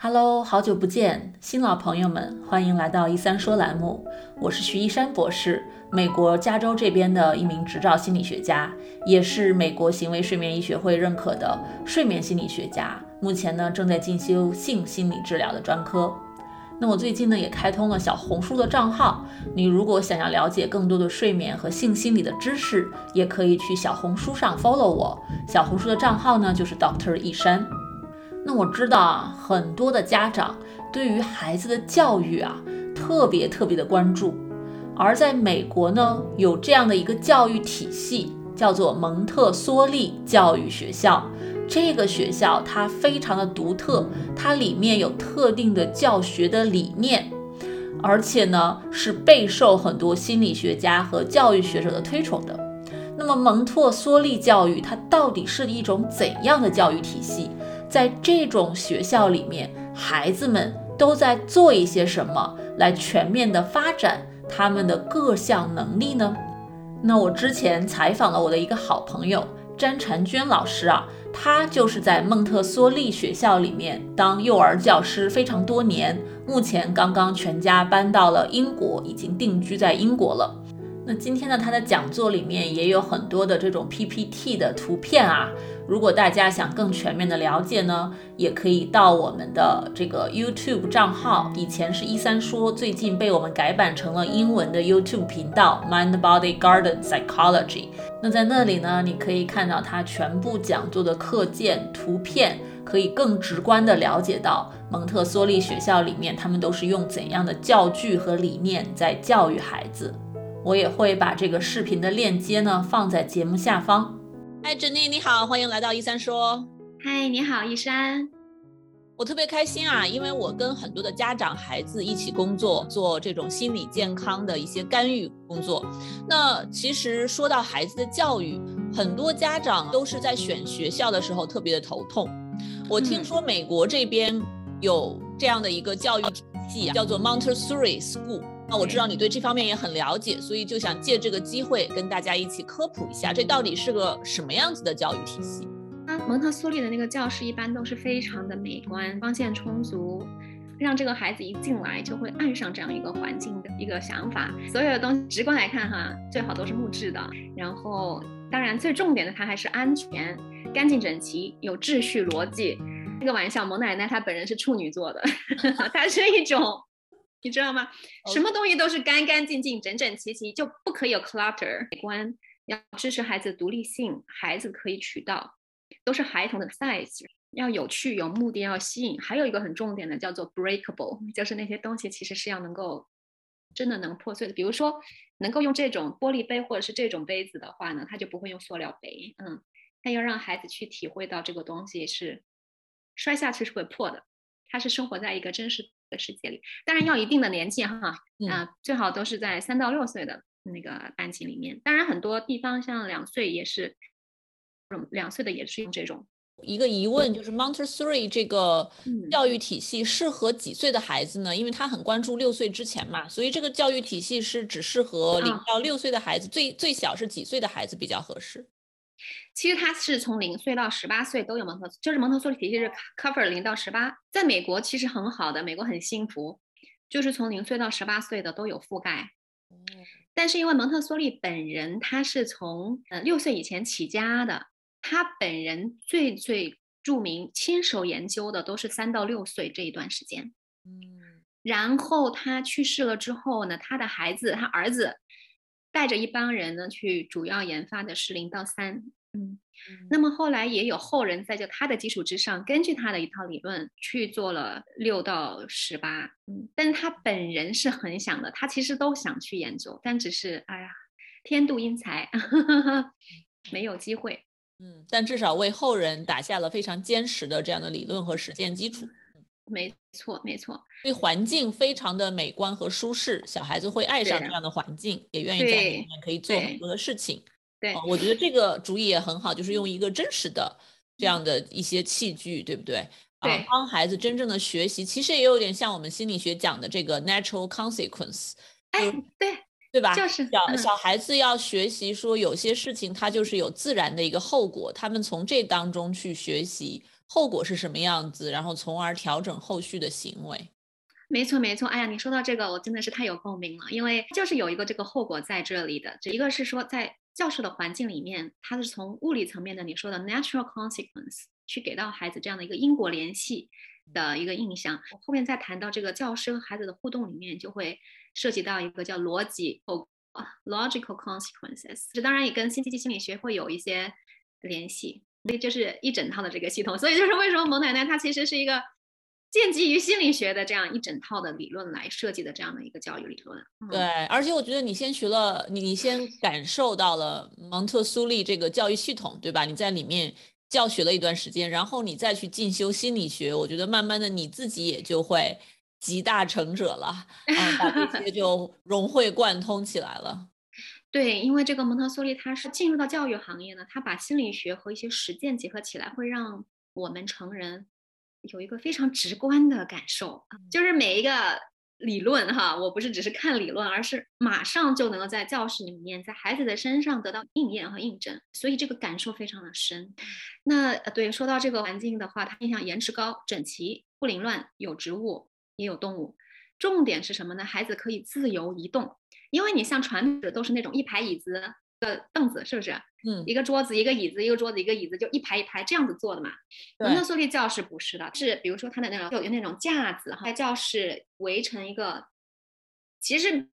Hello，好久不见，新老朋友们，欢迎来到一三说栏目。我是徐一山博士，美国加州这边的一名执照心理学家，也是美国行为睡眠医学会认可的睡眠心理学家。目前呢，正在进修性心理治疗的专科。那我最近呢，也开通了小红书的账号。你如果想要了解更多的睡眠和性心理的知识，也可以去小红书上 follow 我。小红书的账号呢，就是 Doctor 一山。那我知道啊，很多的家长对于孩子的教育啊，特别特别的关注。而在美国呢，有这样的一个教育体系，叫做蒙特梭利教育学校。这个学校它非常的独特，它里面有特定的教学的理念，而且呢是备受很多心理学家和教育学者的推崇的。那么蒙特梭利教育它到底是一种怎样的教育体系？在这种学校里面，孩子们都在做一些什么来全面的发展他们的各项能力呢？那我之前采访了我的一个好朋友詹婵娟老师啊，她就是在蒙特梭利学校里面当幼儿教师非常多年，目前刚刚全家搬到了英国，已经定居在英国了。那今天呢，他的讲座里面也有很多的这种 PPT 的图片啊。如果大家想更全面的了解呢，也可以到我们的这个 YouTube 账号，以前是一三说，最近被我们改版成了英文的 YouTube 频道 Mind Body Garden Psychology。那在那里呢，你可以看到他全部讲座的课件图片，可以更直观的了解到蒙特梭利学校里面他们都是用怎样的教具和理念在教育孩子。我也会把这个视频的链接呢放在节目下方。嗨，珍妮，你好，欢迎来到一三说。嗨，你好，一山。我特别开心啊，因为我跟很多的家长、孩子一起工作，做这种心理健康的一些干预工作。那其实说到孩子的教育，很多家长都是在选学校的时候特别的头痛。我听说美国这边有这样的一个教育体系，啊叫做 Montessori School。那我知道你对这方面也很了解，所以就想借这个机会跟大家一起科普一下，这到底是个什么样子的教育体系？啊，蒙特梭利的那个教室一般都是非常的美观，光线充足，让这个孩子一进来就会爱上这样一个环境的一个想法。所有的东西直观来看哈，最好都是木质的。然后，当然最重点的它还是安全、干净整齐、有秩序、逻辑。这个玩笑，蒙奶奶她本人是处女座的，她是一种。你知道吗？什么东西都是干干净净、整整齐齐，就不可以有 clutter。美观要支持孩子独立性，孩子可以取到，都是孩童的 size，要有趣、有目的、要吸引。还有一个很重点的叫做 breakable，就是那些东西其实是要能够真的能破碎的。比如说，能够用这种玻璃杯或者是这种杯子的话呢，他就不会用塑料杯。嗯，他要让孩子去体会到这个东西是摔下去是会破的，他是生活在一个真实。的世界里，当然要一定的年纪哈，啊，最好都是在三到六岁的那个班级里面。当然很多地方像两岁也是，两岁的也是用这种。一个疑问就是，Montessori 这个教育体系适合几岁的孩子呢？因为他很关注六岁之前嘛，所以这个教育体系是只适合零到六岁的孩子，最最小是几岁的孩子比较合适？其实它是从零岁到十八岁都有蒙特，就是蒙特梭利体系是 cover 零到十八，在美国其实很好的，美国很幸福，就是从零岁到十八岁的都有覆盖。但是因为蒙特梭利本人他是从呃六岁以前起家的，他本人最最著名亲手研究的都是三到六岁这一段时间。嗯，然后他去世了之后呢，他的孩子，他儿子。带着一帮人呢，去主要研发的是零到三，嗯，那么后来也有后人在就他的基础之上，根据他的一套理论去做了六到十八，嗯，但是他本人是很想的，他其实都想去研究，但只是哎呀，天妒英才，没有机会，嗯，但至少为后人打下了非常坚实的这样的理论和实践基础。没错，没错，对环境非常的美观和舒适，小孩子会爱上这样的环境，也愿意在里面可以做很多的事情。对，我觉得这个主意也很好，就是用一个真实的这样的一些器具，对不对？啊，帮孩子真正的学习，其实也有点像我们心理学讲的这个 natural consequence。哎，对，对吧？就是小小孩子要学习说，有些事情它就是有自然的一个后果，他们从这当中去学习。后果是什么样子，然后从而调整后续的行为。没错，没错。哎呀，你说到这个，我真的是太有共鸣了，因为就是有一个这个后果在这里的。这一个是说，在教室的环境里面，它是从物理层面的你说的 natural consequence 去给到孩子这样的一个因果联系的一个印象。后面再谈到这个教师和孩子的互动里面，就会涉及到一个叫逻辑后 logical consequences。这当然也跟新积极心理学会有一些联系，所以就是一整套的这个系统。所以就是为什么蒙奶奶她其实是一个。建基于心理学的这样一整套的理论来设计的这样的一个教育理论，对，而且我觉得你先学了，你先感受到了蒙特梭利这个教育系统，对吧？你在里面教学了一段时间，然后你再去进修心理学，我觉得慢慢的你自己也就会集大成者了，啊，把这些就融会贯通起来了。对，因为这个蒙特梭利他是进入到教育行业呢，他把心理学和一些实践结合起来，会让我们成人。有一个非常直观的感受，就是每一个理论哈，我不是只是看理论，而是马上就能够在教室里面，在孩子的身上得到应验和印证，所以这个感受非常的深。那对说到这个环境的话，它印象颜值高、整齐、不凌乱，有植物也有动物，重点是什么呢？孩子可以自由移动，因为你像传统的都是那种一排椅子。的凳子是不是？嗯，一个桌子，一个椅子，一个桌子，一个椅子，就一排一排这样子坐的嘛。蒙特梭利教室不是的，是比如说它的那种有那种架子哈，在教室围成一个，其实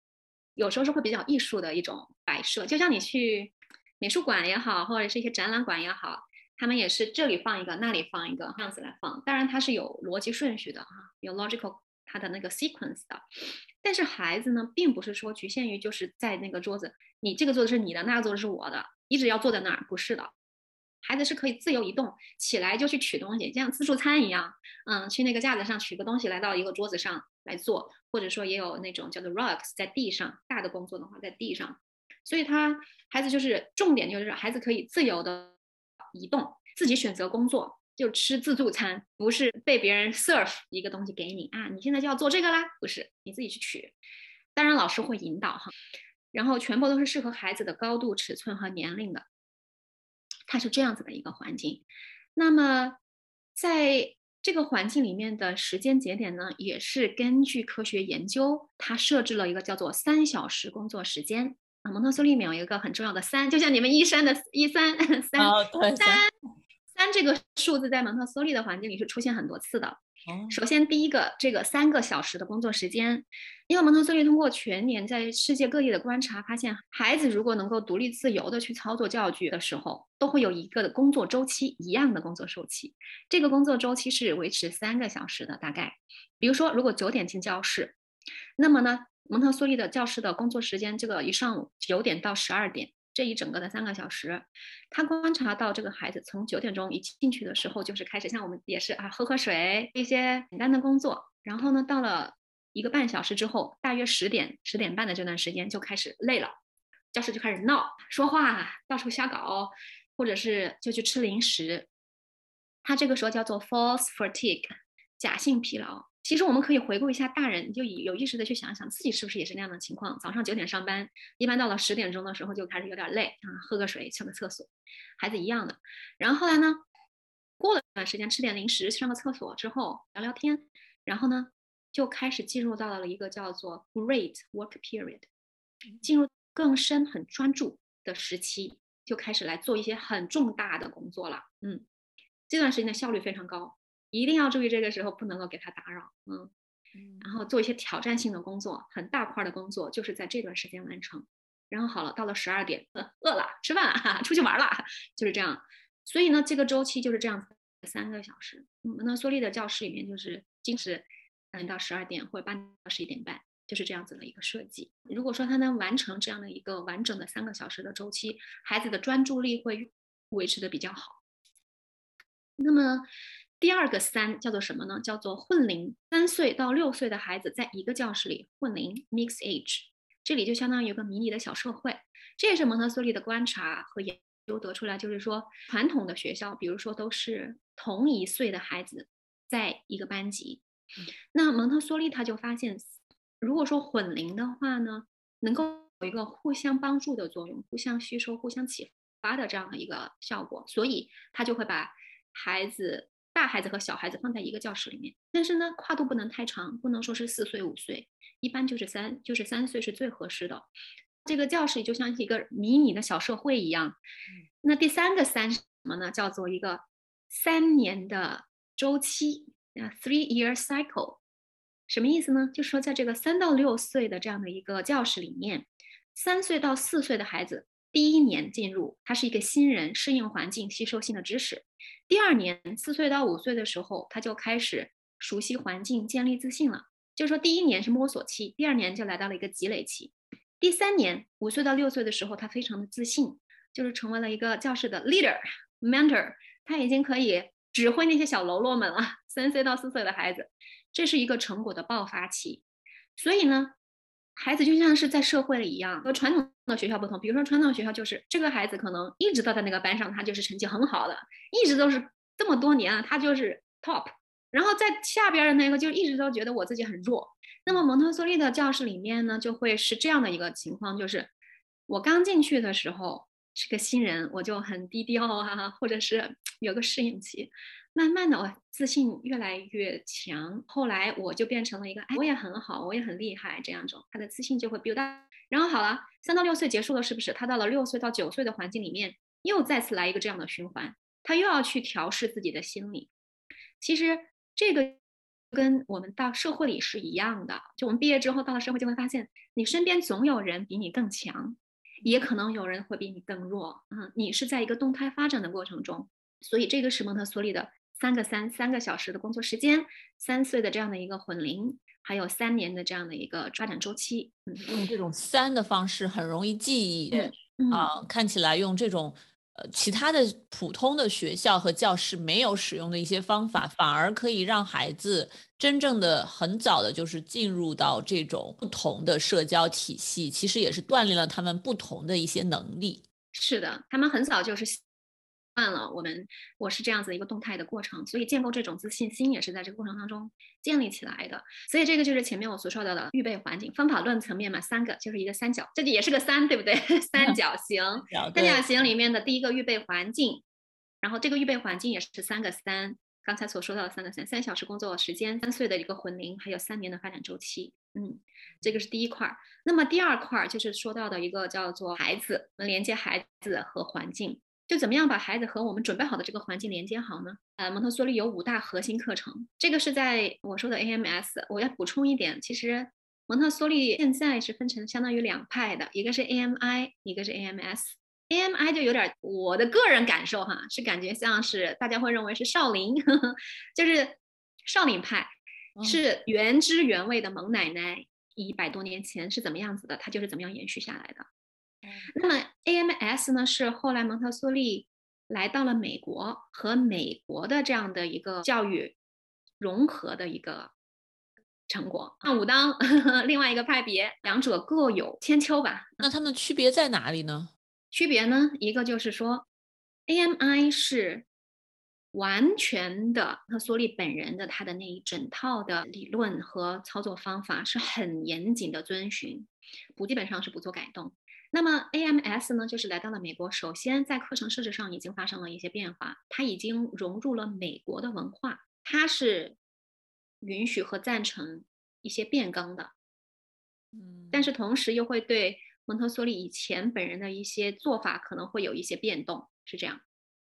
有时候是会比较艺术的一种摆设，就像你去美术馆也好，或者是一些展览馆也好，他们也是这里放一个，那里放一个，这样子来放。当然它是有逻辑顺序的哈，有 logical 它的那个 sequence 的。但是孩子呢，并不是说局限于就是在那个桌子，你这个桌子是你的，那个桌子是我的，一直要坐在那儿，不是的。孩子是可以自由移动，起来就去取东西，像自助餐一样，嗯，去那个架子上取个东西，来到一个桌子上来坐，或者说也有那种叫做 rocks 在地上，大的工作的话在地上。所以他孩子就是重点就是孩子可以自由的移动，自己选择工作。就吃自助餐，不是被别人 serve 一个东西给你啊，你现在就要做这个啦，不是你自己去取，当然老师会引导哈，然后全部都是适合孩子的高度、尺寸和年龄的，它是这样子的一个环境。那么在这个环境里面的时间节点呢，也是根据科学研究，它设置了一个叫做三小时工作时间啊。蒙特梭利里面有一个很重要的三，就像你们一 三的一三三三。三这个数字在蒙特梭利的环境里是出现很多次的。首先，第一个，这个三个小时的工作时间，因为蒙特梭利通过全年在世界各地的观察，发现孩子如果能够独立自由的去操作教具的时候，都会有一个的工作周期，一样的工作周期。这个工作周期是维持三个小时的，大概。比如说，如果九点进教室，那么呢，蒙特梭利的教室的工作时间，这个一上午九点到十二点。这一整个的三个小时，他观察到这个孩子从九点钟一进去的时候，就是开始像我们也是啊，喝喝水，一些简单的工作。然后呢，到了一个半小时之后，大约十点十点半的这段时间就开始累了，教室就开始闹，说话，到处瞎搞，或者是就去吃零食。他这个时候叫做 false fatigue，假性疲劳。其实我们可以回顾一下，大人就有意识的去想一想，自己是不是也是那样的情况？早上九点上班，一般到了十点钟的时候就开始有点累啊，喝个水，上个厕所，孩子一样的。然后后来呢，过了一段时间，吃点零食，上个厕所之后聊聊天，然后呢，就开始进入到了一个叫做 great work period，进入更深很专注的时期，就开始来做一些很重大的工作了。嗯，这段时间的效率非常高。一定要注意，这个时候不能够给他打扰，嗯，然后做一些挑战性的工作，很大块的工作，就是在这段时间完成。然后好了，到了十二点，饿了，吃饭了，出去玩了，就是这样。所以呢，这个周期就是这样子，三个小时。嗯，那梭利的教室里面就是坚持嗯到十二点或者八到十一点半，就是这样子的一个设计。如果说他能完成这样的一个完整的三个小时的周期，孩子的专注力会维持的比较好。那么。第二个三叫做什么呢？叫做混龄。三岁到六岁的孩子在一个教室里混龄 （mix age），这里就相当于一个迷你的小社会。这也是蒙特梭利的观察和研究得出来，就是说传统的学校，比如说都是同一岁的孩子在一个班级。那蒙特梭利他就发现，如果说混龄的话呢，能够有一个互相帮助的作用，互相吸收、互相启发的这样的一个效果，所以他就会把孩子。大孩子和小孩子放在一个教室里面，但是呢，跨度不能太长，不能说是四岁五岁，一般就是三就是三岁是最合适的。这个教室就像一个迷你的小社会一样。那第三个三是什么呢？叫做一个三年的周期啊，three year cycle。什么意思呢？就是说在这个三到六岁的这样的一个教室里面，三岁到四岁的孩子第一年进入，他是一个新人，适应环境，吸收新的知识。第二年，四岁到五岁的时候，他就开始熟悉环境，建立自信了。就是说，第一年是摸索期，第二年就来到了一个积累期。第三年，五岁到六岁的时候，他非常的自信，就是成为了一个教室的 leader、mentor，他已经可以指挥那些小喽啰们了。三岁到四岁的孩子，这是一个成果的爆发期。所以呢，孩子就像是在社会里一样，和传统的学校不同。比如说，传统学校就是这个孩子可能一直都在那个班上，他就是成绩很好的，一直都是这么多年了，他就是 top。然后在下边的那个就一直都觉得我自己很弱。那么蒙特梭利的教室里面呢，就会是这样的一个情况，就是我刚进去的时候是个新人，我就很低调啊，或者是 有个适应期。慢慢的，我自信越来越强。后来我就变成了一个，哎，我也很好，我也很厉害这样种，他的自信就会 build。然后好了，三到六岁结束了，是不是？他到了六岁到九岁的环境里面，又再次来一个这样的循环，他又要去调试自己的心理。其实这个。跟我们到社会里是一样的，就我们毕业之后到了社会，就会发现你身边总有人比你更强，也可能有人会比你更弱。嗯，你是在一个动态发展的过程中，所以这个是蒙特梭利的三个三三个小时的工作时间，三岁的这样的一个混龄，还有三年的这样的一个发展周期。嗯，用这种三的方式很容易记忆啊，看起来用这种。呃，其他的普通的学校和教室没有使用的一些方法，反而可以让孩子真正的很早的，就是进入到这种不同的社交体系，其实也是锻炼了他们不同的一些能力。是的，他们很早就是。慢了，我们我是这样子一个动态的过程，所以建构这种自信心也是在这个过程当中建立起来的。所以这个就是前面我所说到的预备环境方法论层面嘛，三个就是一个三角，这个也是个三，对不对？三角 形，三角形里面的第一个预备环境，然后这个预备环境也是三个三，刚才所说到的三个三，三小时工作时间，三岁的一个魂龄，还有三年的发展周期，嗯，这个是第一块儿。那么第二块儿就是说到的一个叫做孩子，连接孩子和环境。就怎么样把孩子和我们准备好的这个环境连接好呢？呃，蒙特梭利有五大核心课程，这个是在我说的 AMS。我要补充一点，其实蒙特梭利现在是分成相当于两派的，一个是 AMI，一个是 AMS。AMI 就有点我的个人感受哈，是感觉像是大家会认为是少林，呵呵就是少林派，是原汁原味的蒙奶奶一百多年前是怎么样子的，它就是怎么样延续下来的。那么 AMS 呢，是后来蒙特梭利来到了美国和美国的这样的一个教育融合的一个成果。那武当 另外一个派别，两者各有千秋吧。那它们区别在哪里呢？区别呢，一个就是说，AMI 是完全的蒙特梭利本人的他的那一整套的理论和操作方法是很严谨的遵循，不基本上是不做改动。那么 AMS 呢，就是来到了美国。首先，在课程设置上已经发生了一些变化，它已经融入了美国的文化，它是允许和赞成一些变更的。嗯，但是同时又会对蒙特梭利以前本人的一些做法可能会有一些变动，是这样。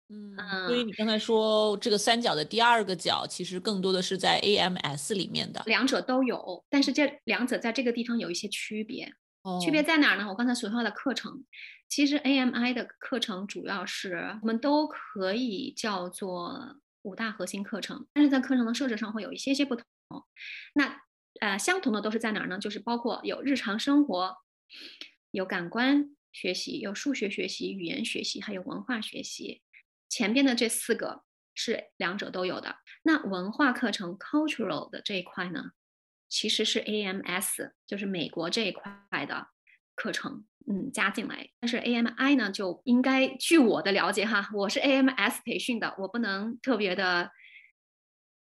嗯，所以你刚才说这个三角的第二个角，其实更多的是在 AMS 里面的，两者都有，但是这两者在这个地方有一些区别。区别在哪儿呢？我刚才所说的课程，其实 AMI 的课程主要是我们都可以叫做五大核心课程，但是在课程的设置上会有一些些不同。那呃，相同的都是在哪儿呢？就是包括有日常生活、有感官学习、有数学学习、语言学习，还有文化学习。前边的这四个是两者都有的。那文化课程 （cultural） 的这一块呢？其实是 AMS，就是美国这一块的课程，嗯，加进来。但是 AMI 呢，就应该据我的了解哈，我是 AMS 培训的，我不能特别的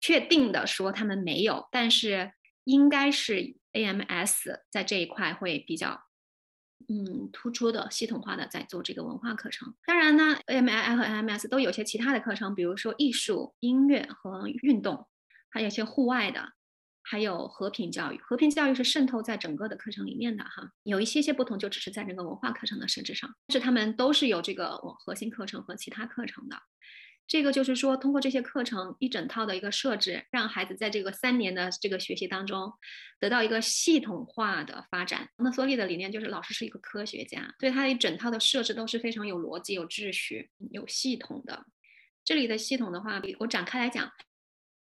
确定的说他们没有，但是应该是 AMS 在这一块会比较嗯突出的系统化的在做这个文化课程。当然呢，MII 和 MS 都有些其他的课程，比如说艺术、音乐和运动，还有一些户外的。还有和平教育，和平教育是渗透在整个的课程里面的哈，有一些些不同，就只是在那个文化课程的设置上，但是他们都是有这个我核心课程和其他课程的。这个就是说，通过这些课程一整套的一个设置，让孩子在这个三年的这个学习当中，得到一个系统化的发展。蒙特梭利的理念就是老师是一个科学家，所以他一整套的设置都是非常有逻辑、有秩序、有系统的。这里的系统的话，我展开来讲。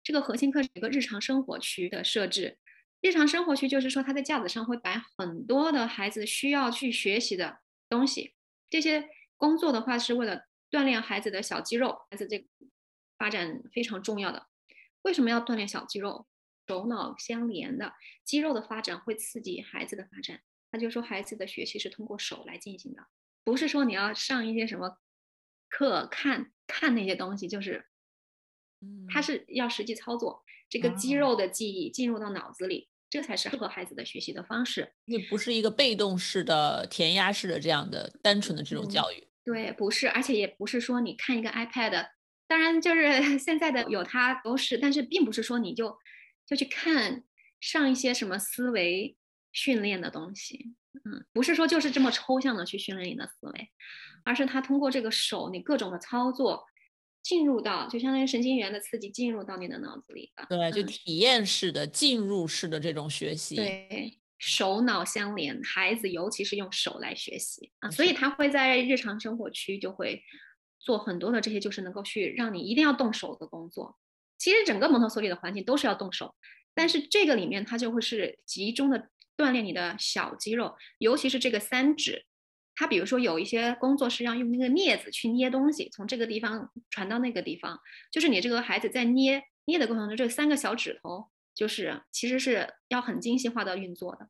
这个核心课是一个日常生活区的设置，日常生活区就是说，他在架子上会摆很多的孩子需要去学习的东西。这些工作的话是为了锻炼孩子的小肌肉，孩子这个发展非常重要的。为什么要锻炼小肌肉？手脑相连的肌肉的发展会刺激孩子的发展。那就说孩子的学习是通过手来进行的，不是说你要上一些什么课看看那些东西，就是。他是要实际操作，这个肌肉的记忆进入到脑子里，这才是适合孩子的学习的方式。那不是一个被动式的、填鸭式的这样的单纯的这种教育。对，不是，而且也不是说你看一个 iPad，当然就是 现在的有它都是，但是并不是说你就就去看上一些什么思维训练的东西，嗯，不是说就是这么抽象的去训练你的思维，而是他通过这个手，你各种的操作。进入到就相当于神经元的刺激进入到你的脑子里了，对，就体验式的进入式的这种学习，对，手脑相连，孩子尤其是用手来学习啊，所以他会在日常生活区就会做很多的这些，就是能够去让你一定要动手的工作。其实整个蒙特梭利的环境都是要动手，但是这个里面它就会是集中的锻炼你的小肌肉，尤其是这个三指。他比如说有一些工作是要用那个镊子去捏东西，从这个地方传到那个地方，就是你这个孩子在捏捏的过程中，这三个小指头就是其实是要很精细化的运作的。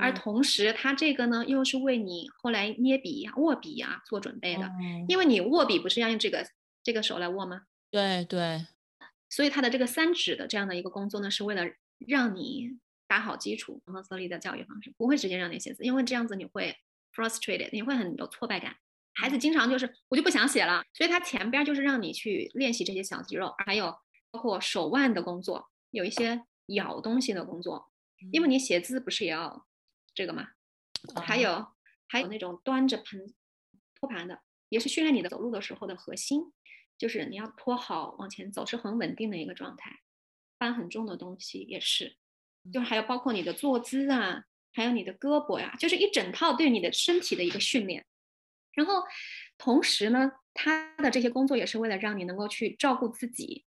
而同时，他这个呢又是为你后来捏笔呀、握笔呀做准备的，因为你握笔不是要用这个这个手来握吗？对对。所以他的这个三指的这样的一个工作呢，是为了让你打好基础。蒙特梭利的教育方式不会直接让你写字，因为这样子你会。frustrated，你会很有挫败感。孩子经常就是我就不想写了，所以他前边就是让你去练习这些小肌肉，还有包括手腕的工作，有一些咬东西的工作，因为你写字不是也要这个吗？还有还有那种端着盆托盘的，也是训练你的走路的时候的核心，就是你要托好往前走是很稳定的一个状态。搬很重的东西也是，就是还有包括你的坐姿啊。还有你的胳膊呀，就是一整套对你的身体的一个训练。然后，同时呢，他的这些工作也是为了让你能够去照顾自己、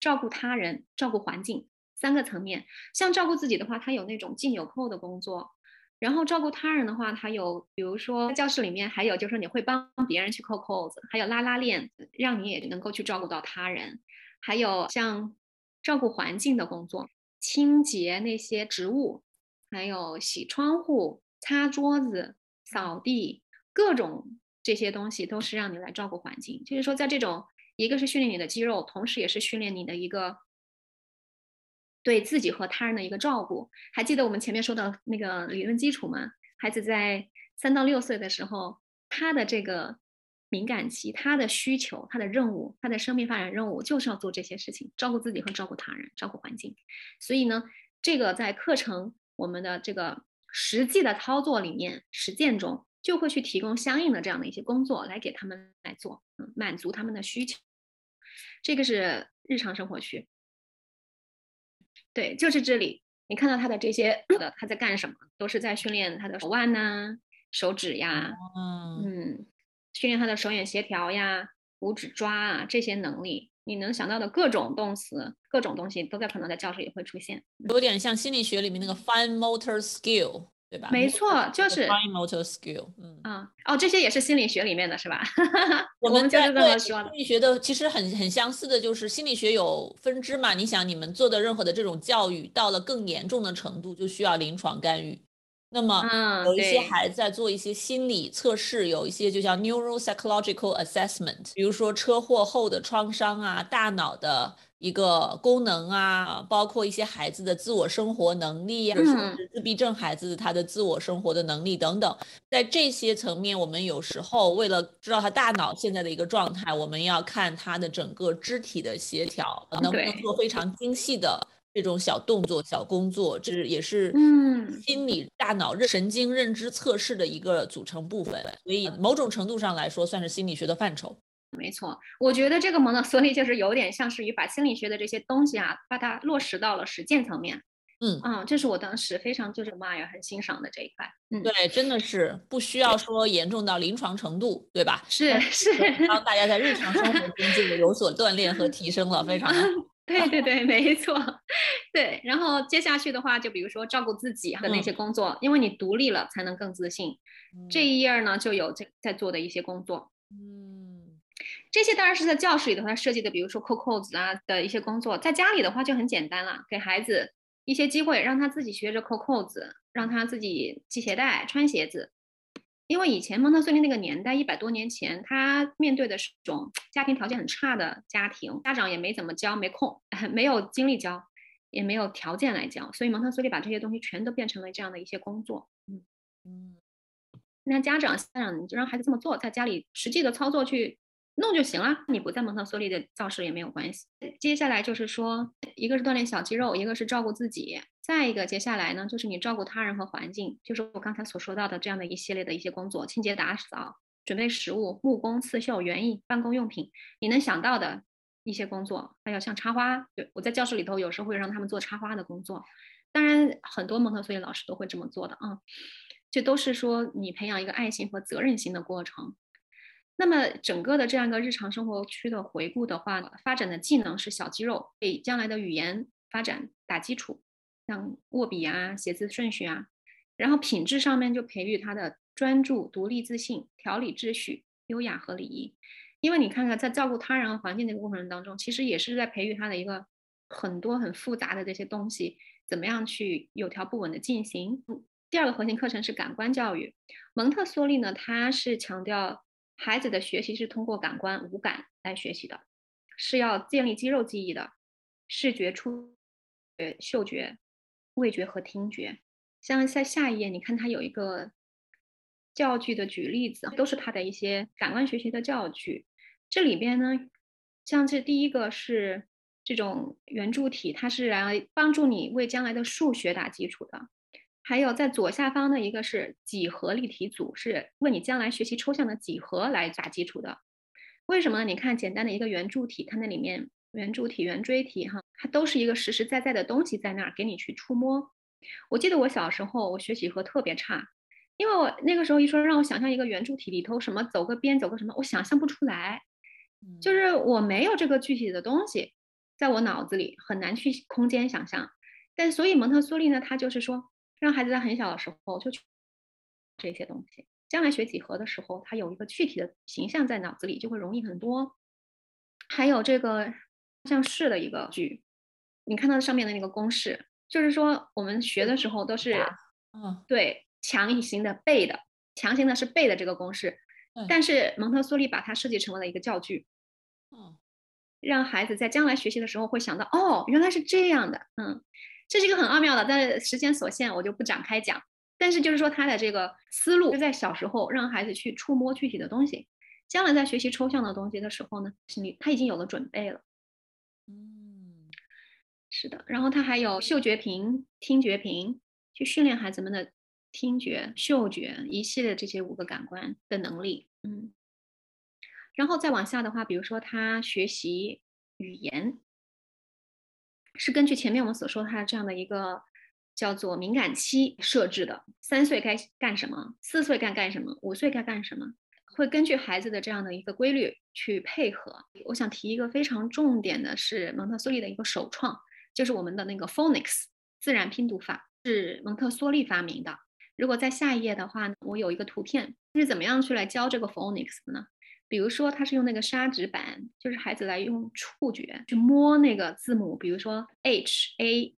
照顾他人、照顾环境三个层面。像照顾自己的话，他有那种系纽扣的工作；然后照顾他人的话，他有比如说教室里面还有就是你会帮别人去扣扣子，还有拉拉链，让你也能够去照顾到他人。还有像照顾环境的工作，清洁那些植物。还有洗窗户、擦桌子、扫地，各种这些东西都是让你来照顾环境。就是说，在这种一个是训练你的肌肉，同时也是训练你的一个对自己和他人的一个照顾。还记得我们前面说的那个理论基础吗？孩子在三到六岁的时候，他的这个敏感期、他的需求、他的任务、他的生命发展任务就是要做这些事情，照顾自己和照顾他人、照顾环境。所以呢，这个在课程。我们的这个实际的操作里面，实践中就会去提供相应的这样的一些工作来给他们来做，嗯，满足他们的需求。这个是日常生活区，对，就是这里，你看到他的这些的他在干什么，都是在训练他的手腕呐、手指呀，嗯，训练他的手眼协调呀、五指抓啊这些能力。你能想到的各种动词、各种东西，都在可能在教室里会出现，有点像心理学里面那个 fine motor skill，对吧？没错，就是 fine motor skill。嗯啊哦，这些也是心理学里面的是吧？我们就是这么说的。心理学的其实很很相似的，就是心理学有分支嘛。你想，你们做的任何的这种教育，到了更严重的程度，就需要临床干预。那么有一些孩子在做一些心理测试，有一些就像 neuropsychological assessment，比如说车祸后的创伤啊，大脑的一个功能啊，包括一些孩子的自我生活能力呀，甚至自闭症孩子他的自我生活的能力等等，在这些层面，我们有时候为了知道他大脑现在的一个状态，我们要看他的整个肢体的协调，能不能做非常精细的这种小动作、小工作，这是也是嗯心理大脑神经认知测试的一个组成部分，所以某种程度上来说，算是心理学的范畴。没错，我觉得这个蒙特 梭利就是有点像是于把心理学的这些东西啊，把它落实到了实践层面。嗯啊，这是我当时非常就是妈呀，很欣赏的这一块。嗯，对，真的是不需要说严重到临床程度，对吧？是是，让大家在日常生活中就有 所锻炼和提升了，非常。对对对，没错。对，然后接下去的话，就比如说照顾自己的那些工作，因为你独立了才能更自信。这一页呢，就有这在做的一些工作。嗯。这些当然是在教室里头他设计的，比如说扣扣子啊的一些工作，在家里的话就很简单了，给孩子一些机会，让他自己学着扣扣子，让他自己系鞋带、穿鞋子。因为以前蒙特梭利那个年代，一百多年前，他面对的是种家庭条件很差的家庭，家长也没怎么教，没空，没有精力教，也没有条件来教，所以蒙特梭利把这些东西全都变成了这样的一些工作。嗯嗯，那家长家长你就让孩子这么做，在家里实际的操作去。弄就行了，你不在蒙特梭利的教室也没有关系。接下来就是说，一个是锻炼小肌肉，一个是照顾自己，再一个接下来呢，就是你照顾他人和环境，就是我刚才所说到的这样的一系列的一些工作，清洁打扫、准备食物、木工、刺绣、园艺、办公用品，你能想到的一些工作，还有像插花，对我在教室里头有时候会让他们做插花的工作，当然很多蒙特梭利老师都会这么做的啊，这都是说你培养一个爱心和责任心的过程。那么整个的这样一个日常生活区的回顾的话，发展的技能是小肌肉，给将来的语言发展打基础，像握笔啊、写字顺序啊，然后品质上面就培育他的专注、独立、自信、条理、秩序、优雅和礼仪。因为你看看在照顾他人和环境这个过程当中，其实也是在培育他的一个很多很复杂的这些东西，怎么样去有条不紊的进行。第二个核心课程是感官教育，蒙特梭利呢，他是强调。孩子的学习是通过感官五感来学习的，是要建立肌肉记忆的，视觉、触觉、嗅觉、味觉和听觉。像在下一页，你看它有一个教具的举例子，都是它的一些感官学习的教具。这里边呢，像这第一个是这种圆柱体，它是来帮助你为将来的数学打基础的。还有在左下方的一个是几何立体组，是为你将来学习抽象的几何来打基础的。为什么呢？你看简单的一个圆柱体，它那里面圆柱体、圆锥体，哈，它都是一个实实在在的东西在那儿给你去触摸。我记得我小时候我学几何特别差，因为我那个时候一说让我想象一个圆柱体里头什么走个边走个什么，我想象不出来，就是我没有这个具体的东西在我脑子里，很难去空间想象。但所以蒙特梭利呢，他就是说。让孩子在很小的时候就去这些东西，将来学几何的时候，他有一个具体的形象在脑子里，就会容易很多。还有这个像式的一个句，你看到上面的那个公式，就是说我们学的时候都是，嗯，对，强行的背的，强行的是背的这个公式，但是蒙特梭利把它设计成为了一个教具，嗯，让孩子在将来学习的时候会想到，哦，原来是这样的，嗯。这是一个很奥妙的，但是时间所限，我就不展开讲。但是就是说，他的这个思路就在小时候让孩子去触摸具体的东西，将来在学习抽象的东西的时候呢，心里他已经有了准备了。是的。然后他还有嗅觉屏、听觉屏，去训练孩子们的听觉、嗅觉一系列这些五个感官的能力。嗯，然后再往下的话，比如说他学习语言。是根据前面我们所说他这样的一个叫做敏感期设置的，三岁该干什么，四岁该干什么，五岁该干什么，会根据孩子的这样的一个规律去配合。我想提一个非常重点的是蒙特梭利的一个首创，就是我们的那个 phonics 自然拼读法是蒙特梭利发明的。如果在下一页的话呢，我有一个图片是怎么样去来教这个 phonics 的呢？比如说，他是用那个砂纸板，就是孩子来用触觉去摸那个字母，比如说 H A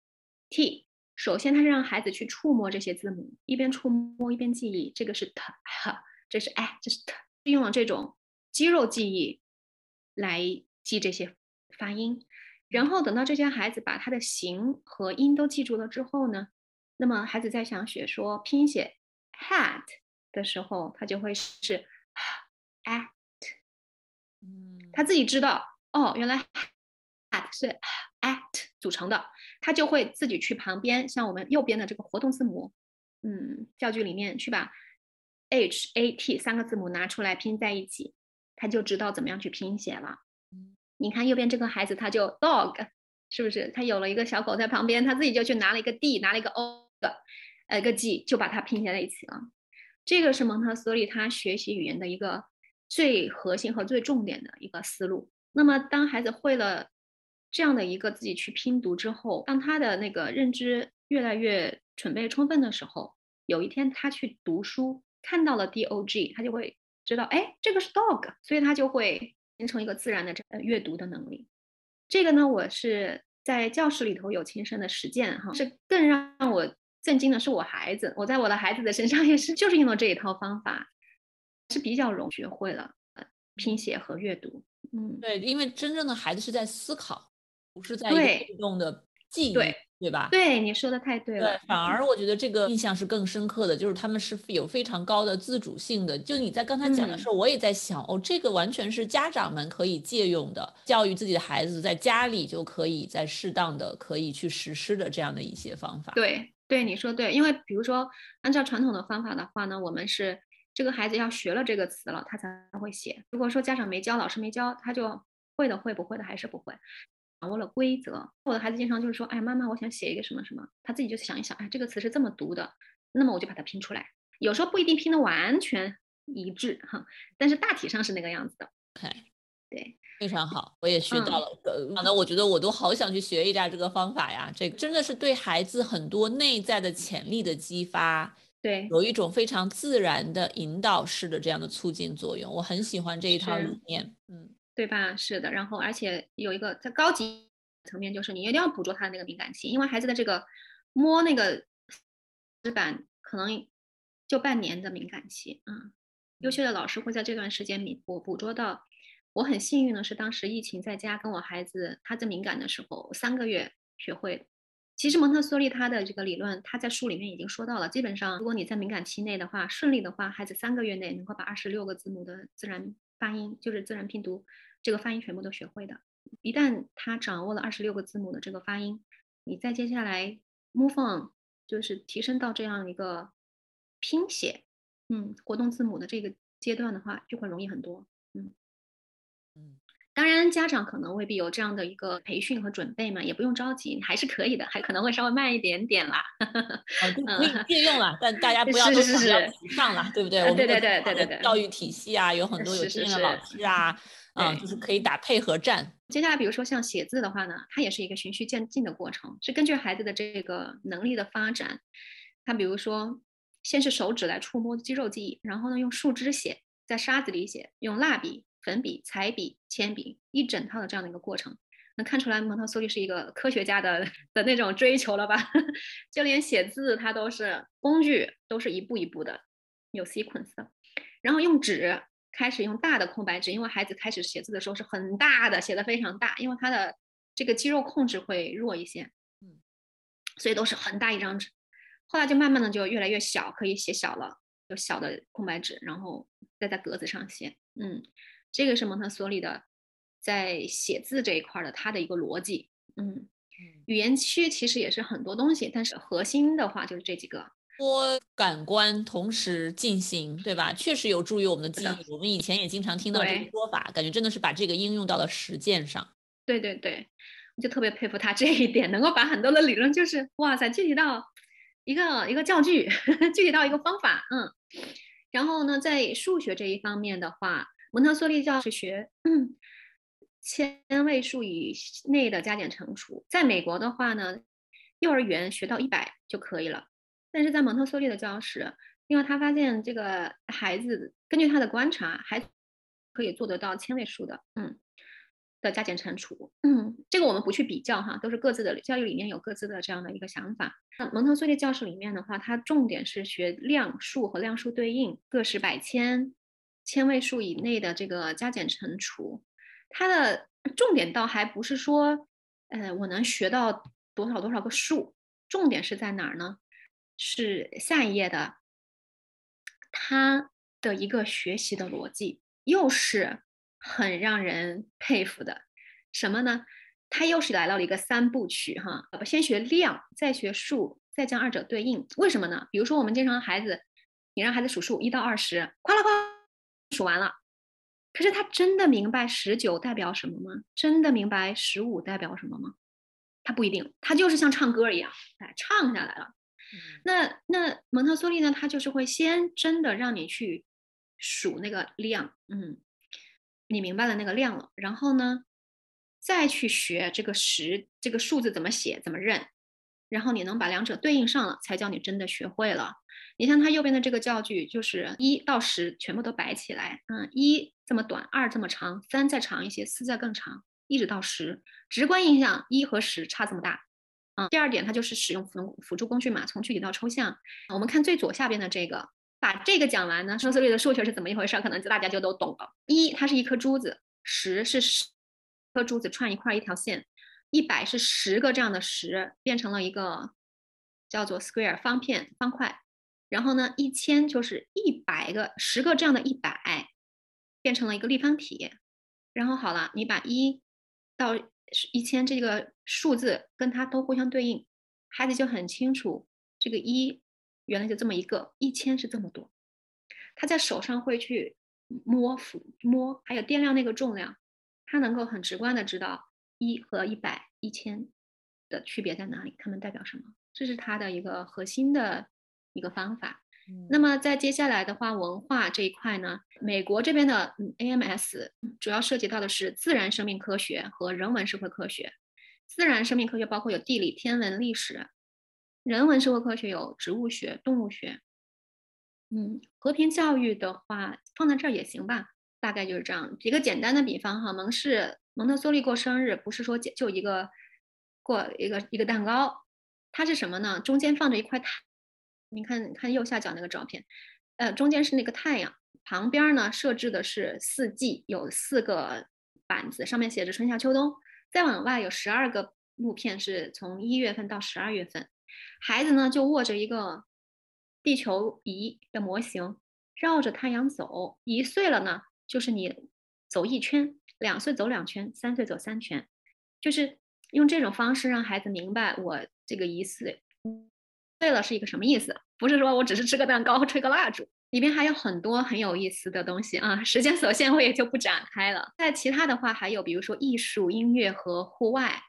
T。首先，他是让孩子去触摸这些字母，一边触摸一边记忆。这个是 T，这是 I，这是 T，用了这种肌肉记忆来记这些发音。然后等到这些孩子把他的形和音都记住了之后呢，那么孩子在想学说拼写 hat 的时候，他就会是 at，嗯，他自己知道哦，原来 hat 是 at 组成的，他就会自己去旁边，像我们右边的这个活动字母，嗯，教具里面去把 h a t 三个字母拿出来拼在一起，他就知道怎么样去拼写了。你看右边这个孩子，他就 dog，是不是？他有了一个小狗在旁边，他自己就去拿了一个 d，拿了一个 o，呃，个 g，就把它拼在一起了。这个是蒙特梭利他学习语言的一个最核心和最重点的一个思路。那么当孩子会了这样的一个自己去拼读之后，当他的那个认知越来越准备充分的时候，有一天他去读书，看到了 d o g，他就会知道，哎，这个是 dog，所以他就会。形成一个自然的这呃阅读的能力，这个呢，我是在教室里头有亲身的实践哈，是更让我震惊的是我孩子，我在我的孩子的身上也是就是用了这一套方法，是比较容易学会了呃拼写和阅读，嗯，对，因为真正的孩子是在思考，不是在被动的记忆。对。对吧？对，你说的太对了。对，反而我觉得这个印象是更深刻的，就是他们是有非常高的自主性的。就你在刚才讲的时候，我也在想，哦，这个完全是家长们可以借用的，教育自己的孩子，在家里就可以在适当的可以去实施的这样的一些方法。对，对，你说对，因为比如说按照传统的方法的话呢，我们是这个孩子要学了这个词了，他才会写。如果说家长没教，老师没教，他就会的会，不会的还是不会。掌握了规则，我的孩子经常就是说：“哎，妈妈，我想写一个什么什么。”他自己就想一想：“哎，这个词是这么读的。”那么我就把它拼出来。有时候不一定拼的完全一致哈，但是大体上是那个样子的。OK，对，非常好，我也学到了。好的，我觉得我都好想去学一下这个方法呀。这个真的是对孩子很多内在的潜力的激发，对，有一种非常自然的引导式的这样的促进作用。我很喜欢这一套理念。嗯。对吧？是的，然后而且有一个在高级层面，就是你一定要捕捉他的那个敏感期，因为孩子的这个摸那个纸板可能就半年的敏感期啊。优秀的老师会在这段时间敏捕捕捉到。我很幸运的是，当时疫情在家跟我孩子他在敏感的时候，三个月学会。其实蒙特梭利他的这个理论，他在书里面已经说到了，基本上如果你在敏感期内的话，顺利的话，孩子三个月内能够把二十六个字母的自然。发音就是自然拼读，这个发音全部都学会的。一旦他掌握了二十六个字母的这个发音，你再接下来 move on，就是提升到这样一个拼写，嗯，活动字母的这个阶段的话，就会容易很多。嗯嗯。当然，家长可能未必有这样的一个培训和准备嘛，也不用着急，还是可以的，还可能会稍微慢一点点啦。啊，可以借用了，但大家不要都是比较上了，对不对？我们对对对对对对。教育体系啊，有很多有经验的老师啊，啊，就是可以打配合战。接下来，比如说像写字的话呢，它也是一个循序渐进的过程，是根据孩子的这个能力的发展。他比如说，先是手指来触摸肌肉记忆，然后呢，用树枝写，在沙子里写，用蜡笔。粉笔、彩笔、铅笔，一整套的这样的一个过程，能看出来蒙特梭利是一个科学家的 的那种追求了吧？就连写字，它都是工具，都是一步一步的，有 sequence 的。然后用纸，开始用大的空白纸，因为孩子开始写字的时候是很大的，写的非常大，因为他的这个肌肉控制会弱一些，嗯，所以都是很大一张纸。后来就慢慢的就越来越小，可以写小了，有小的空白纸，然后再在格子上写，嗯。这个是蒙特梭利的，在写字这一块的他的一个逻辑，嗯，语言区其实也是很多东西，但是核心的话就是这几个，多感官同时进行，对吧？确实有助于我们的记忆。我们以前也经常听到这个说法，感觉真的是把这个应用到了实践上。对对对，我就特别佩服他这一点，能够把很多的理论，就是哇塞，具体到一个一个教具，具体到一个方法，嗯。然后呢，在数学这一方面的话。蒙特梭利教是学千位数以内的加减乘除，在美国的话呢，幼儿园学到一百就可以了。但是在蒙特梭利的教室，因为他发现这个孩子根据他的观察，还可以做得到千位数的，嗯，的加减乘除，嗯，这个我们不去比较哈，都是各自的教育理念有各自的这样的一个想法。那蒙特梭利教室里面的话，它重点是学量数和量数对应，个十百千。千位数以内的这个加减乘除，它的重点倒还不是说，呃，我能学到多少多少个数。重点是在哪儿呢？是下一页的，他的一个学习的逻辑又是很让人佩服的。什么呢？他又是来到了一个三部曲哈，先学量，再学数，再将二者对应。为什么呢？比如说我们经常孩子，你让孩子数数一到二十，夸啦夸数完了，可是他真的明白十九代表什么吗？真的明白十五代表什么吗？他不一定，他就是像唱歌一样，哎，唱下来了。那那蒙特梭利呢？他就是会先真的让你去数那个量，嗯，你明白了那个量了，然后呢，再去学这个十这个数字怎么写怎么认，然后你能把两者对应上了，才叫你真的学会了。你像它右边的这个教具，就是一到十全部都摆起来，嗯，一这么短，二这么长，三再长一些，四再更长。一直到十，直观印象一和十差这么大，啊，第二点它就是使用辅辅助工具嘛，从具体到抽象。我们看最左下边的这个，把这个讲完呢，生词类的数学是怎么一回事？可能大家就都懂了。一，它是一颗珠子；十是十颗珠子串一块一条线；一百是十个这样的十变成了一个叫做 square 方片方块。然后呢，一千就是一百个十个这样的一百变成了一个立方体。然后好了，你把一到一千这个数字跟它都互相对应，孩子就很清楚这个一原来就这么一个，一千是这么多。他在手上会去摸、抚摸，还有掂量那个重量，他能够很直观的知道一和一百、一千的区别在哪里，它们代表什么。这是它的一个核心的一个方法。那么在接下来的话，文化这一块呢，美国这边的 AMS 主要涉及到的是自然生命科学和人文社会科学。自然生命科学包括有地理、天文、历史；人文社会科学有植物学、动物学。嗯，和平教育的话放在这儿也行吧，大概就是这样。举个简单的比方哈，蒙氏蒙特梭利过生日不是说就一个过一个一个蛋糕，它是什么呢？中间放着一块太。你看看右下角那个照片，呃，中间是那个太阳，旁边呢设置的是四季，有四个板子，上面写着春夏秋冬。再往外有十二个木片，是从一月份到十二月份。孩子呢就握着一个地球仪的模型，绕着太阳走。一岁了呢，就是你走一圈；两岁走两圈；三岁走三圈。就是用这种方式让孩子明白我这个一岁。对了是一个什么意思？不是说我只是吃个蛋糕、吹个蜡烛，里面还有很多很有意思的东西啊。时间所限，我也就不展开了。在其他的话，还有比如说艺术、音乐和户外，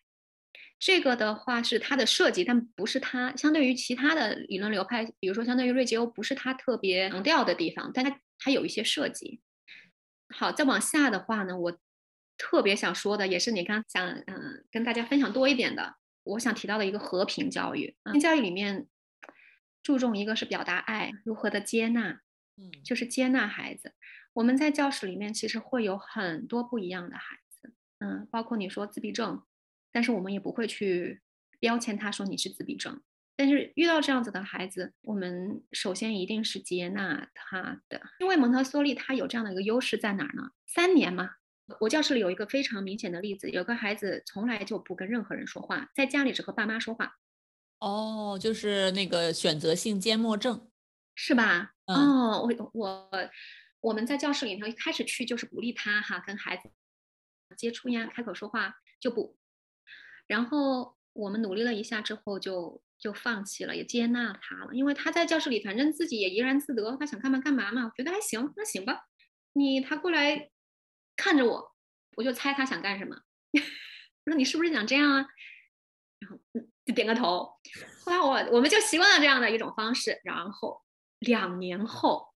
这个的话是它的设计，但不是它相对于其他的理论流派，比如说相对于瑞吉欧，不是它特别强调的地方，但它还有一些设计。好，再往下的话呢，我特别想说的也是你刚想嗯跟大家分享多一点的，我想提到的一个和平教育。和平教育里面。注重一个是表达爱，如何的接纳，嗯，就是接纳孩子。我们在教室里面其实会有很多不一样的孩子，嗯，包括你说自闭症，但是我们也不会去标签他说你是自闭症。但是遇到这样子的孩子，我们首先一定是接纳他的，因为蒙特梭利他有这样的一个优势在哪儿呢？三年嘛，我教室里有一个非常明显的例子，有个孩子从来就不跟任何人说话，在家里只和爸妈说话。哦，就是那个选择性缄默症，是吧？哦，我我我们在教室里头一开始去就是鼓励他哈，跟孩子接触呀，开口说话就不，然后我们努力了一下之后就就放弃了，也接纳他了，因为他在教室里反正自己也怡然自得，他想干嘛干嘛嘛，我觉得还行，那行吧，你他过来看着我，我就猜他想干什么，我说你是不是想这样啊？然后嗯。就点个头，后来我我们就习惯了这样的一种方式。然后两年后，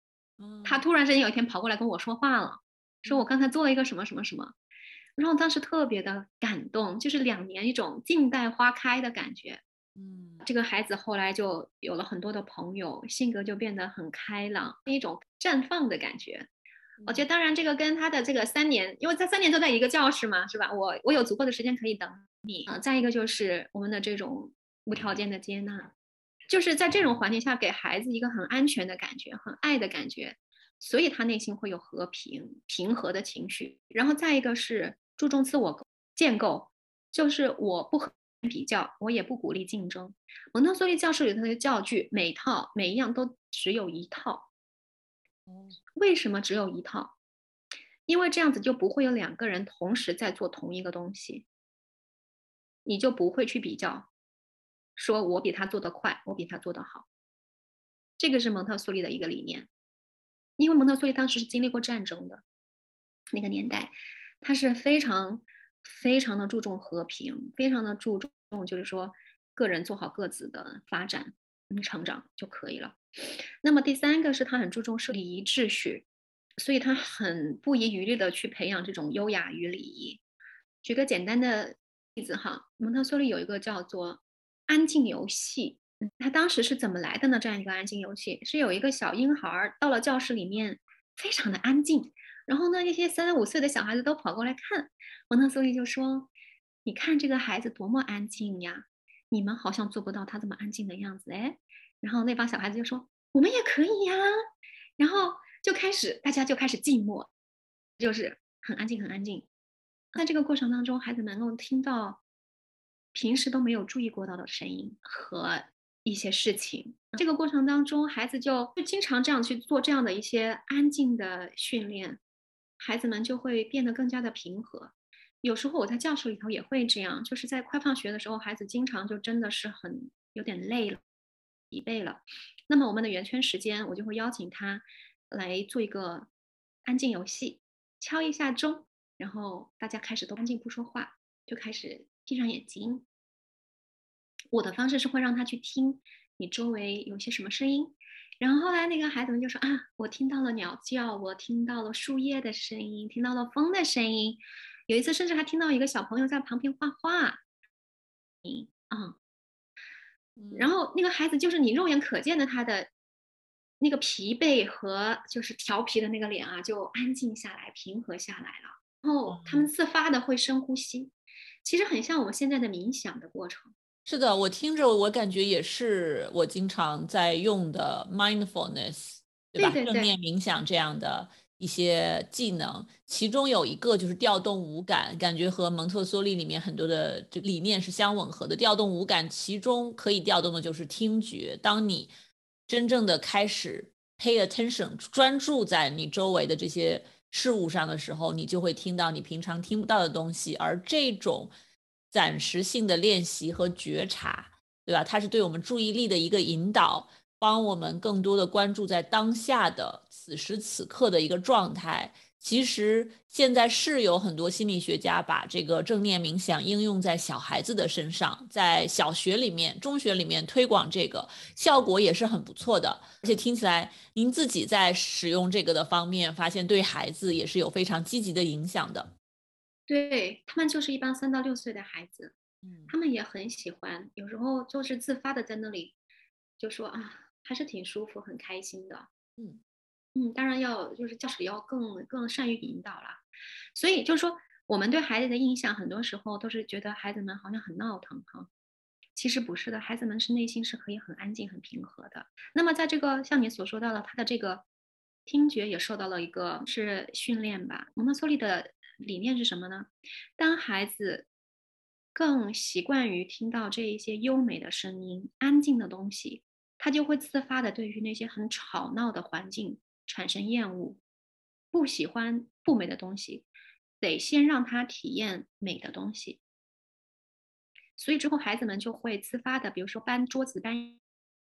他突然之间有一天跑过来跟我说话了，说我刚才做了一个什么什么什么，然后当时特别的感动，就是两年一种静待花开的感觉。嗯，这个孩子后来就有了很多的朋友，性格就变得很开朗，一种绽放的感觉。我觉得当然这个跟他的这个三年，因为他三年都在一个教室嘛，是吧？我我有足够的时间可以等。你啊，再一个就是我们的这种无条件的接纳，就是在这种环境下给孩子一个很安全的感觉，很爱的感觉，所以他内心会有和平、平和的情绪。然后再一个是注重自我建构，就是我不和比较，我也不鼓励竞争。蒙特梭利教室里头的教具，每套每一样都只有一套。为什么只有一套？因为这样子就不会有两个人同时在做同一个东西，你就不会去比较，说我比他做得快，我比他做得好。这个是蒙特梭利的一个理念，因为蒙特梭利当时是经历过战争的那个年代，他是非常非常的注重和平，非常的注重就是说个人做好各自的发展、成长就可以了。那么第三个是他很注重是礼仪秩序，所以他很不遗余力的去培养这种优雅与礼仪。举个简单的例子哈，蒙特梭利有一个叫做安静游戏，他当时是怎么来的呢？这样一个安静游戏是有一个小婴孩儿到了教室里面，非常的安静，然后呢，那些三五岁的小孩子都跑过来看，蒙特梭利就说：“你看这个孩子多么安静呀，你们好像做不到他这么安静的样子，哎。”然后那帮小孩子就说：“我们也可以呀。”然后就开始，大家就开始静默，就是很安静，很安静。在这个过程当中，孩子能够听到平时都没有注意过到的声音和一些事情。这个过程当中，孩子就就经常这样去做这样的一些安静的训练，孩子们就会变得更加的平和。有时候我在教室里头也会这样，就是在快放学的时候，孩子经常就真的是很有点累了。疲惫了，那么我们的圆圈时间，我就会邀请他来做一个安静游戏，敲一下钟，然后大家开始都安静不说话，就开始闭上眼睛。我的方式是会让他去听你周围有些什么声音，然后后来那个孩子们就说啊，我听到了鸟叫，我听到了树叶的声音，听到了风的声音，有一次甚至还听到一个小朋友在旁边画画，嗯。然后那个孩子就是你肉眼可见的他的那个疲惫和就是调皮的那个脸啊，就安静下来、平和下来了。然后他们自发的会深呼吸，其实很像我们现在的冥想的过程。是的，我听着我感觉也是我经常在用的 mindfulness，对吧？正念冥想这样的。一些技能，其中有一个就是调动五感，感觉和蒙特梭利里面很多的这理念是相吻合的。调动五感，其中可以调动的就是听觉。当你真正的开始 pay attention，专注在你周围的这些事物上的时候，你就会听到你平常听不到的东西。而这种暂时性的练习和觉察，对吧？它是对我们注意力的一个引导。帮我们更多的关注在当下的此时此刻的一个状态。其实现在是有很多心理学家把这个正念冥想应用在小孩子的身上，在小学里面、中学里面推广这个，效果也是很不错的。而且听起来您自己在使用这个的方面，发现对孩子也是有非常积极的影响的。对他们就是一般三到六岁的孩子，嗯，他们也很喜欢，有时候就是自发的在那里就说啊。还是挺舒服、很开心的，嗯嗯，当然要就是教室里要更更善于引导了，所以就是说，我们对孩子的印象很多时候都是觉得孩子们好像很闹腾哈，其实不是的，孩子们是内心是可以很安静、很平和的。那么在这个像你所说到的，他的这个听觉也受到了一个是训练吧。蒙特梭利的理念是什么呢？当孩子更习惯于听到这一些优美的声音、安静的东西。他就会自发的对于那些很吵闹的环境产生厌恶，不喜欢不美的东西，得先让他体验美的东西。所以之后孩子们就会自发的，比如说搬桌子搬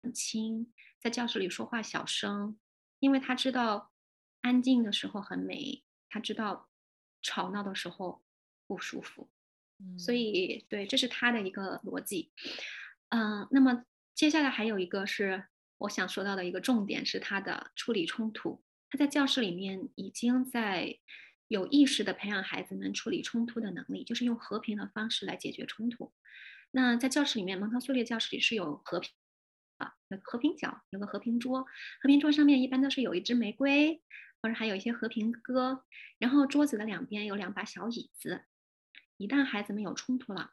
很轻，在教室里说话小声，因为他知道安静的时候很美，他知道吵闹的时候不舒服。所以对，这是他的一个逻辑。嗯，那么。接下来还有一个是我想说到的一个重点，是他的处理冲突。他在教室里面已经在有意识的培养孩子们处理冲突的能力，就是用和平的方式来解决冲突。那在教室里面，蒙特梭利教室里是有和平啊，有和平角，有个和平桌，和平桌上面一般都是有一支玫瑰，或者还有一些和平鸽。然后桌子的两边有两把小椅子，一旦孩子们有冲突了，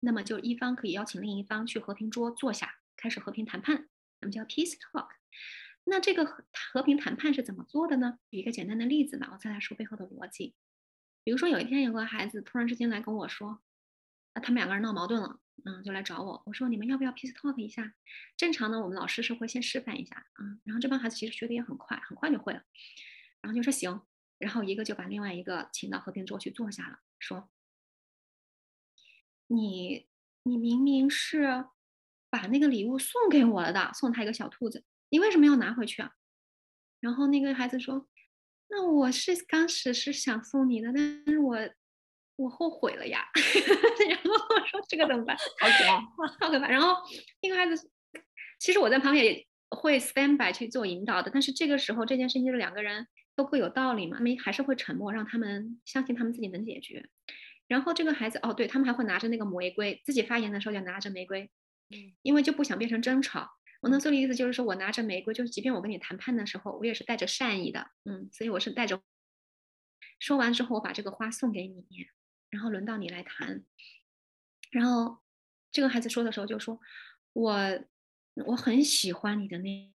那么就一方可以邀请另一方去和平桌坐下。开始和平谈判，我们叫 peace talk。那这个和和平谈判是怎么做的呢？举一个简单的例子吧，我再来说背后的逻辑。比如说有一天有个孩子突然之间来跟我说：“啊，他们两个人闹矛盾了，嗯，就来找我，我说你们要不要 peace talk 一下？正常呢，我们老师是会先示范一下，嗯，然后这帮孩子其实学的也很快，很快就会了，然后就说行，然后一个就把另外一个请到和平桌去坐下了，说你你明明是把那个礼物送给我了的，送他一个小兔子，你为什么要拿回去啊？然后那个孩子说，那我是当时是想送你的，但是我。我后悔了呀，然后我说这个怎么办？好可爱，好可怕。然后那个孩子，其实我在旁边也会 stand by 去做引导的，但是这个时候这件事情就是两个人都各有道理嘛，他们还是会沉默，让他们相信他们自己能解决。然后这个孩子，哦，对他们还会拿着那个玫瑰，自己发言的时候就拿着玫瑰，因为就不想变成争吵。我能说的意思就是说我拿着玫瑰，就是即便我跟你谈判的时候，我也是带着善意的，嗯，所以我是带着。说完之后，我把这个花送给你。然后轮到你来谈，然后这个孩子说的时候就说：“我我很喜欢你的那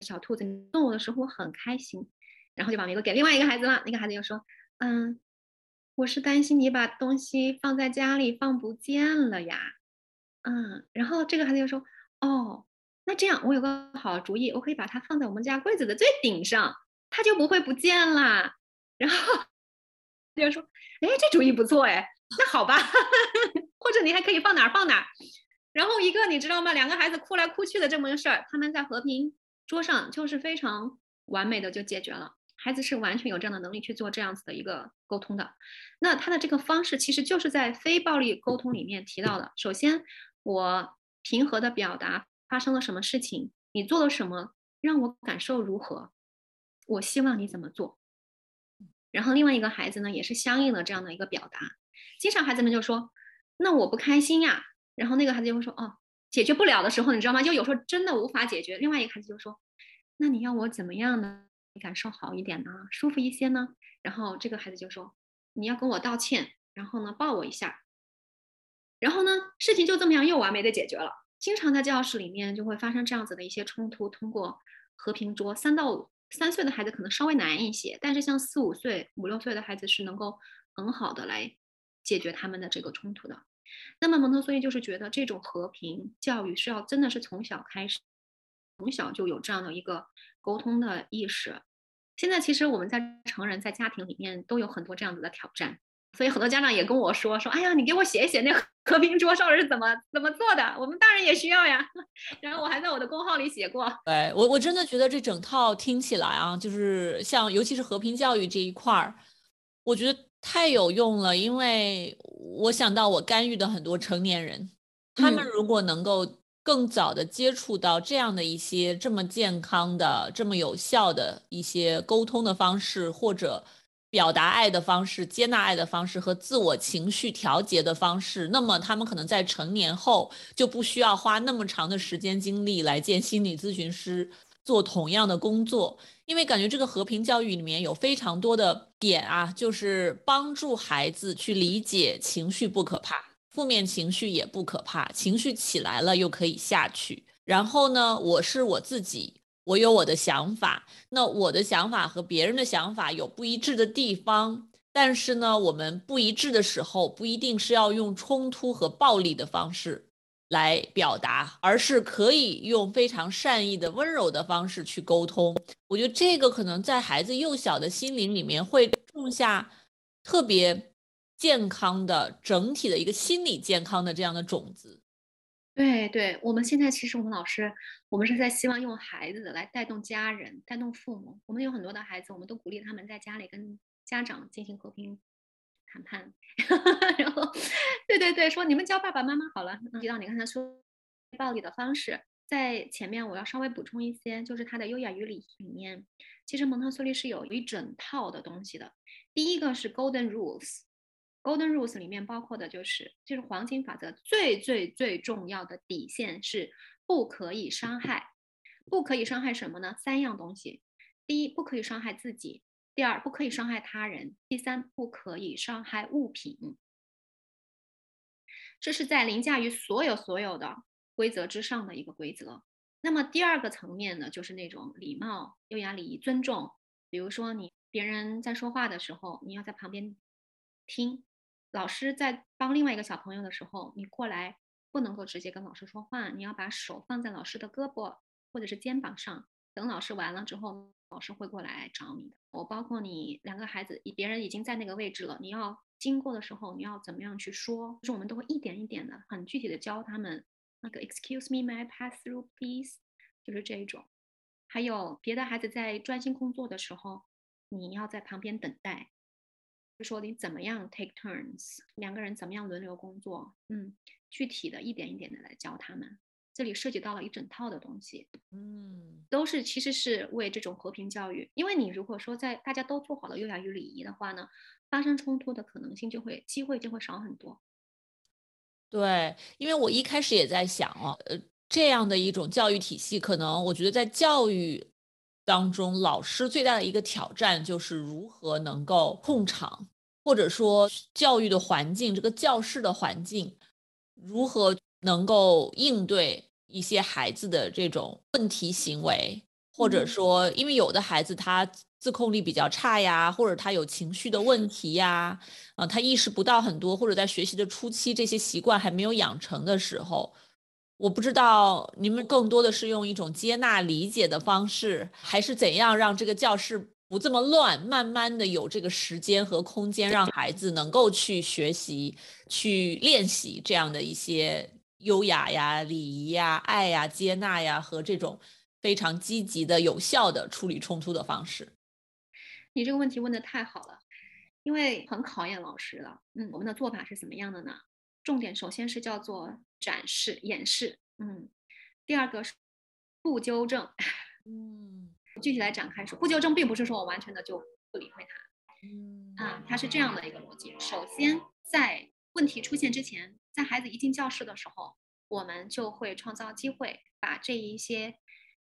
小兔子，你送我的时候我很开心。”然后就把玫瑰给另外一个孩子了。那个孩子又说：“嗯，我是担心你把东西放在家里放不见了呀。”嗯，然后这个孩子又说：“哦，那这样我有个好主意，我可以把它放在我们家柜子的最顶上，它就不会不见了。”然后。就说：“哎，这主意不错哎，那好吧，或者你还可以放哪儿放哪儿。”然后一个你知道吗？两个孩子哭来哭去的这么个事儿，他们在和平桌上就是非常完美的就解决了。孩子是完全有这样的能力去做这样子的一个沟通的。那他的这个方式其实就是在非暴力沟通里面提到的。首先，我平和的表达发生了什么事情，你做了什么，让我感受如何，我希望你怎么做。然后另外一个孩子呢，也是相应的这样的一个表达。经常孩子们就说：“那我不开心呀。”然后那个孩子就会说：“哦，解决不了的时候，你知道吗？就有时候真的无法解决。”另外一个孩子就说：“那你要我怎么样呢？感受好一点呢？舒服一些呢？”然后这个孩子就说：“你要跟我道歉，然后呢抱我一下。”然后呢，事情就这么样又完美的解决了。经常在教室里面就会发生这样子的一些冲突，通过和平桌三到五。三岁的孩子可能稍微难一些，但是像四五岁、五六岁的孩子是能够很好的来解决他们的这个冲突的。那么蒙特梭利就是觉得这种和平教育是要真的是从小开始，从小就有这样的一个沟通的意识。现在其实我们在成人在家庭里面都有很多这样子的挑战。所以很多家长也跟我说说，哎呀，你给我写一写那和平桌上是怎么怎么做的，我们大人也需要呀。然后我还在我的公号里写过。对我我真的觉得这整套听起来啊，就是像尤其是和平教育这一块儿，我觉得太有用了。因为我想到我干预的很多成年人，他们如果能够更早的接触到这样的一些这么健康的、这么有效的一些沟通的方式，或者。表达爱的方式、接纳爱的方式和自我情绪调节的方式，那么他们可能在成年后就不需要花那么长的时间精力来见心理咨询师做同样的工作，因为感觉这个和平教育里面有非常多的点啊，就是帮助孩子去理解情绪不可怕，负面情绪也不可怕，情绪起来了又可以下去。然后呢，我是我自己。我有我的想法，那我的想法和别人的想法有不一致的地方，但是呢，我们不一致的时候，不一定是要用冲突和暴力的方式来表达，而是可以用非常善意的、温柔的方式去沟通。我觉得这个可能在孩子幼小的心灵里面会种下特别健康的、整体的一个心理健康的这样的种子。对对，我们现在其实我们老师，我们是在希望用孩子来带动家人，带动父母。我们有很多的孩子，我们都鼓励他们在家里跟家长进行和平谈判。然后，对对对，说你们教爸爸妈妈好了。提到你刚才说暴力的方式，在前面我要稍微补充一些，就是他的优雅与礼仪里面，其实蒙特梭利是有一整套的东西的。第一个是 Golden Rules。Golden Rules 里面包括的就是，就是黄金法则最最最重要的底线是不可以伤害，不可以伤害什么呢？三样东西：第一，不可以伤害自己；第二，不可以伤害他人；第三，不可以伤害物品。这是在凌驾于所有所有的规则之上的一个规则。那么第二个层面呢，就是那种礼貌、优雅、礼仪、尊重。比如说，你别人在说话的时候，你要在旁边听。老师在帮另外一个小朋友的时候，你过来不能够直接跟老师说话，你要把手放在老师的胳膊或者是肩膀上，等老师完了之后，老师会过来找你的。我包括你两个孩子，别人已经在那个位置了，你要经过的时候，你要怎么样去说？就是我们都会一点一点的、很具体的教他们。那个 Excuse me, may I pass through, please？就是这一种。还有别的孩子在专心工作的时候，你要在旁边等待。就说你怎么样 take turns，两个人怎么样轮流工作？嗯，具体的一点一点的来教他们。这里涉及到了一整套的东西，嗯，都是其实是为这种和平教育。因为你如果说在大家都做好了优雅与礼仪的话呢，发生冲突的可能性就会机会就会少很多。对，因为我一开始也在想哦，呃，这样的一种教育体系，可能我觉得在教育当中，老师最大的一个挑战就是如何能够控场，或者说教育的环境，这个教室的环境如何能够应对一些孩子的这种问题行为，或者说，因为有的孩子他。自控力比较差呀，或者他有情绪的问题呀，啊，他意识不到很多，或者在学习的初期这些习惯还没有养成的时候，我不知道你们更多的是用一种接纳理解的方式，还是怎样让这个教室不这么乱，慢慢的有这个时间和空间，让孩子能够去学习、去练习这样的一些优雅呀、礼仪呀、爱呀、接纳呀和这种非常积极的、有效的处理冲突的方式。你这个问题问的太好了，因为很考验老师了。嗯，我们的做法是怎么样的呢？重点首先是叫做展示、演示。嗯，第二个是不纠正。嗯，具体来展开说，不纠正并不是说我完全的就不理会他。嗯，啊，它是这样的一个逻辑。首先，在问题出现之前，在孩子一进教室的时候，我们就会创造机会，把这一些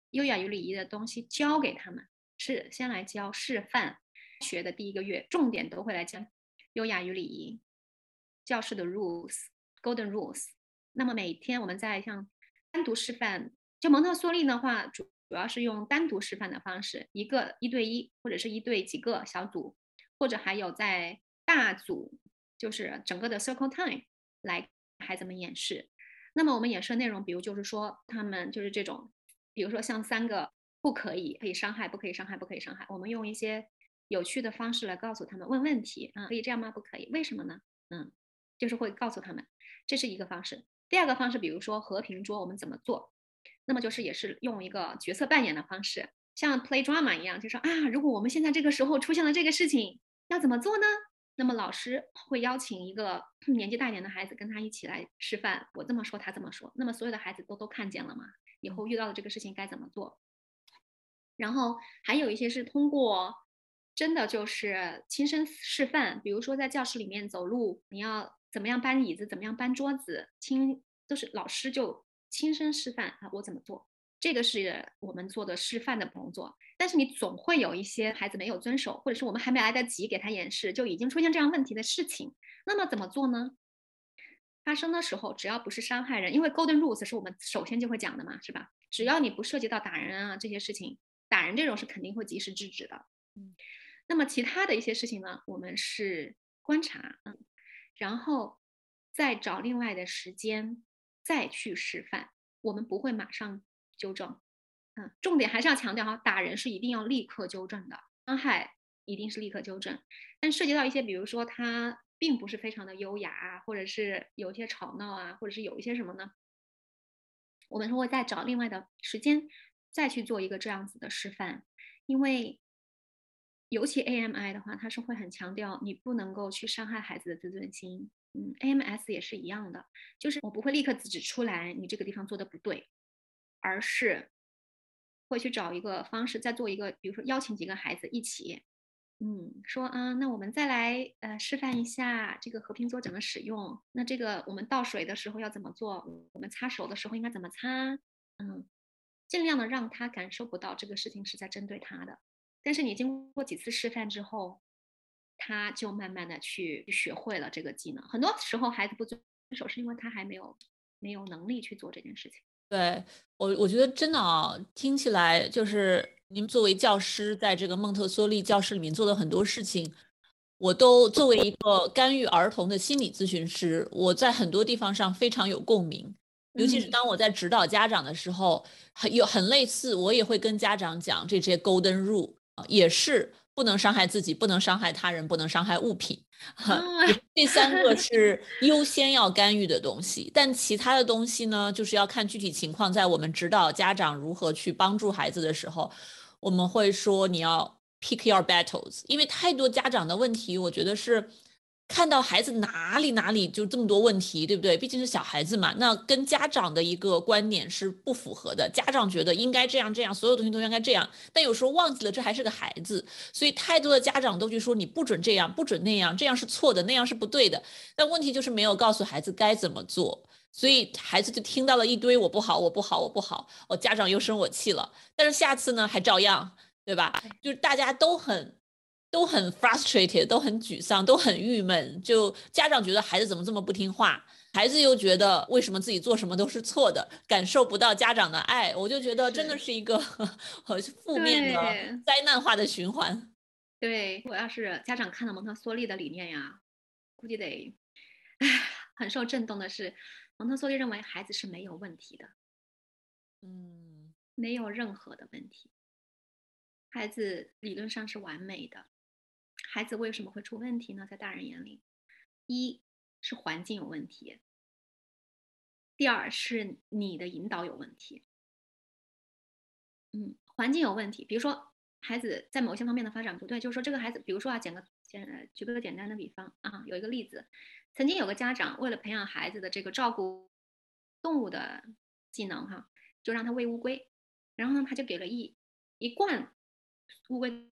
优雅与礼仪的东西教给他们。是先来教示范学的第一个月，重点都会来教优雅与礼仪，教室的 rules，golden rules。那么每天我们在像单独示范，就蒙特梭利的话，主主要是用单独示范的方式，一个一对一或者是一对几个小组，或者还有在大组，就是整个的 circle time 来孩子们演示。那么我们演示的内容，比如就是说他们就是这种，比如说像三个。不可以，可以伤害，不可以伤害，不可以伤害。我们用一些有趣的方式来告诉他们，问问题啊，可以这样吗？不可以，为什么呢？嗯，就是会告诉他们，这是一个方式。第二个方式，比如说和平桌，我们怎么做？那么就是也是用一个角色扮演的方式，像 play drama 一样，就说啊，如果我们现在这个时候出现了这个事情，要怎么做呢？那么老师会邀请一个 年纪大一点的孩子跟他一起来示范，我这么说，他这么说，那么所有的孩子都都看见了嘛？以后遇到的这个事情该怎么做？然后还有一些是通过真的就是亲身示范，比如说在教室里面走路，你要怎么样搬椅子，怎么样搬桌子，亲都是老师就亲身示范啊，我怎么做？这个是我们做的示范的工作。但是你总会有一些孩子没有遵守，或者是我们还没来得及给他演示，就已经出现这样问题的事情。那么怎么做呢？发生的时候，只要不是伤害人，因为 Golden Rules 是我们首先就会讲的嘛，是吧？只要你不涉及到打人啊这些事情。打人这种是肯定会及时制止的，嗯，那么其他的一些事情呢，我们是观察，嗯，然后再找另外的时间再去示范，我们不会马上纠正，嗯，重点还是要强调哈，打人是一定要立刻纠正的，伤害一定是立刻纠正，但涉及到一些，比如说他并不是非常的优雅啊，或者是有一些吵闹啊，或者是有一些什么呢，我们会再找另外的时间。再去做一个这样子的示范，因为尤其 AMI 的话，它是会很强调你不能够去伤害孩子的自尊心。嗯，AMS 也是一样的，就是我不会立刻指出来你这个地方做的不对，而是会去找一个方式，再做一个，比如说邀请几个孩子一起，嗯，说啊，那我们再来呃示范一下这个和平桌怎么使用。那这个我们倒水的时候要怎么做？我们擦手的时候应该怎么擦？嗯。尽量的让他感受不到这个事情是在针对他的，但是你经过几次示范之后，他就慢慢的去学会了这个技能。很多时候孩子不遵守，是因为他还没有没有能力去做这件事情。对我，我觉得真的啊，听起来就是您作为教师在这个蒙特梭利教室里面做的很多事情，我都作为一个干预儿童的心理咨询师，我在很多地方上非常有共鸣。尤其是当我在指导家长的时候，很有很类似，我也会跟家长讲这些 golden rule，也是不能伤害自己，不能伤害他人，不能伤害物品。这三个 是优先要干预的东西，但其他的东西呢，就是要看具体情况。在我们指导家长如何去帮助孩子的时候，我们会说你要 pick your battles，因为太多家长的问题，我觉得是。看到孩子哪里哪里就这么多问题，对不对？毕竟是小孩子嘛，那跟家长的一个观点是不符合的。家长觉得应该这样这样，所有东西都应该这样，但有时候忘记了这还是个孩子，所以太多的家长都去说你不准这样，不准那样，这样是错的，那样是不对的。但问题就是没有告诉孩子该怎么做，所以孩子就听到了一堆我不好，我不好，我不好，我家长又生我气了。但是下次呢还照样，对吧？就是大家都很。都很 frustrated，都很沮丧，都很郁闷。就家长觉得孩子怎么这么不听话，孩子又觉得为什么自己做什么都是错的，感受不到家长的爱。我就觉得真的是一个 很负面的灾难化的循环。对我要是家长看到蒙特梭利的理念呀，估计得唉很受震动的是，蒙特梭利认为孩子是没有问题的，嗯，没有任何的问题，孩子理论上是完美的。孩子为什么会出问题呢？在大人眼里，一是环境有问题，第二是你的引导有问题。嗯，环境有问题，比如说孩子在某些方面的发展不对，就是说这个孩子，比如说啊，简个简举个简单的比方啊，有一个例子，曾经有个家长为了培养孩子的这个照顾动物的技能哈，就让他喂乌龟，然后呢，他就给了一一罐乌龟。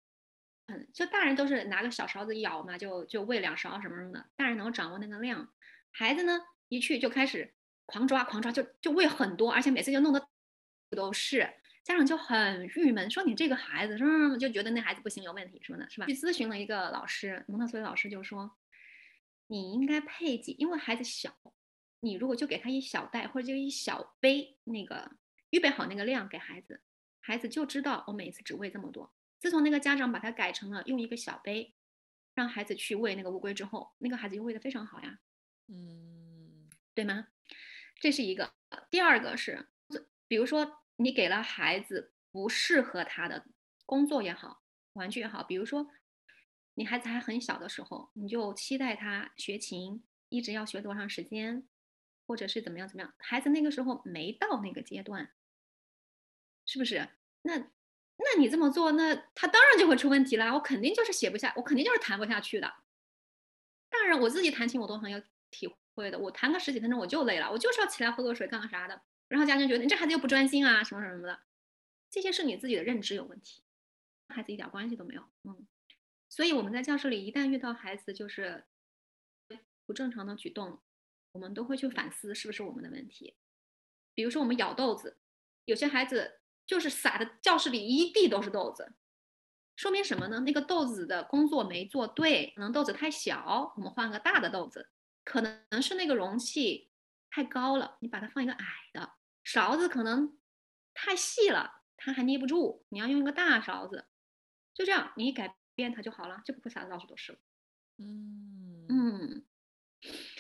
嗯，就大人都是拿个小勺子舀嘛，就就喂两勺什么什么的，大人能掌握那个量。孩子呢，一去就开始狂抓狂抓，就就喂很多，而且每次就弄得都是，家长就很郁闷，说你这个孩子什么什么，就觉得那孩子不行，有问题什么的，是吧？去咨询了一个老师，蒙特梭利老师就说，你应该配给，因为孩子小，你如果就给他一小袋或者就一小杯，那个预备好那个量给孩子，孩子就知道我每次只喂这么多。自从那个家长把它改成了用一个小杯，让孩子去喂那个乌龟之后，那个孩子就喂得非常好呀，嗯，对吗？这是一个。第二个是，比如说你给了孩子不适合他的工作也好，玩具也好，比如说你孩子还很小的时候，你就期待他学琴，一直要学多长时间，或者是怎么样怎么样，孩子那个时候没到那个阶段，是不是？那。那你这么做，那他当然就会出问题了。我肯定就是写不下，我肯定就是弹不下去的。当然，我自己弹琴我都很有体会的。我弹个十几分钟我就累了，我就是要起来喝个水干个啥的。然后家长觉得你这孩子又不专心啊，什么什么什么的，这些是你自己的认知有问题，孩子一点关系都没有。嗯，所以我们在教室里一旦遇到孩子就是不正常的举动，我们都会去反思是不是我们的问题。比如说我们咬豆子，有些孩子。就是撒的教室里一地都是豆子，说明什么呢？那个豆子的工作没做对，可能豆子太小，我们换个大的豆子。可能是那个容器太高了，你把它放一个矮的。勺子可能太细了，它还捏不住，你要用一个大勺子。就这样，你一改变它就好了，就不会撒的到处都是嗯嗯。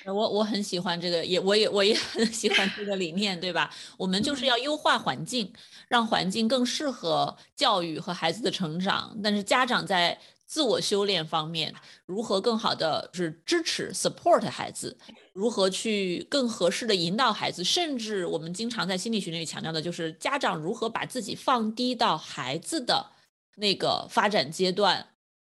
我我很喜欢这个，也我也我也很喜欢这个理念，对吧？我们就是要优化环境，让环境更适合教育和孩子的成长。但是家长在自我修炼方面，如何更好的是支持 support 孩子，如何去更合适的引导孩子，甚至我们经常在心理学里强调的就是家长如何把自己放低到孩子的那个发展阶段，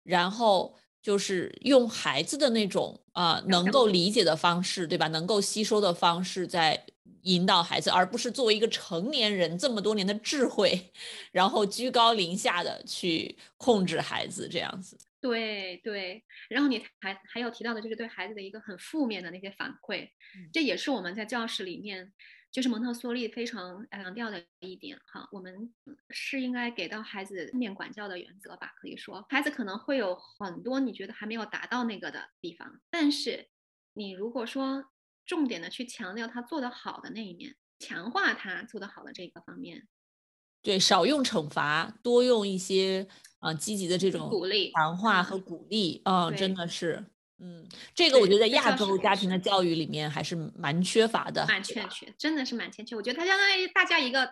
然后。就是用孩子的那种啊能够理解的方式，对吧？能够吸收的方式，在引导孩子，而不是作为一个成年人这么多年的智慧，然后居高临下的去控制孩子这样子。对对，然后你还还有提到的就是对孩子的一个很负面的那些反馈，这也是我们在教室里面。就是蒙特梭利非常强调的一点哈，我们是应该给到孩子面管教的原则吧？可以说，孩子可能会有很多你觉得还没有达到那个的地方，但是你如果说重点的去强调他做得好的那一面，强化他做得好的这个方面，对，少用惩罚，多用一些啊积极的这种鼓励强化和鼓励，嗯，真的是，嗯，这个我觉得在在亚洲家庭的教育里面还是蛮缺乏的，蛮欠缺，真的是蛮欠缺。我觉得它相当于大家一个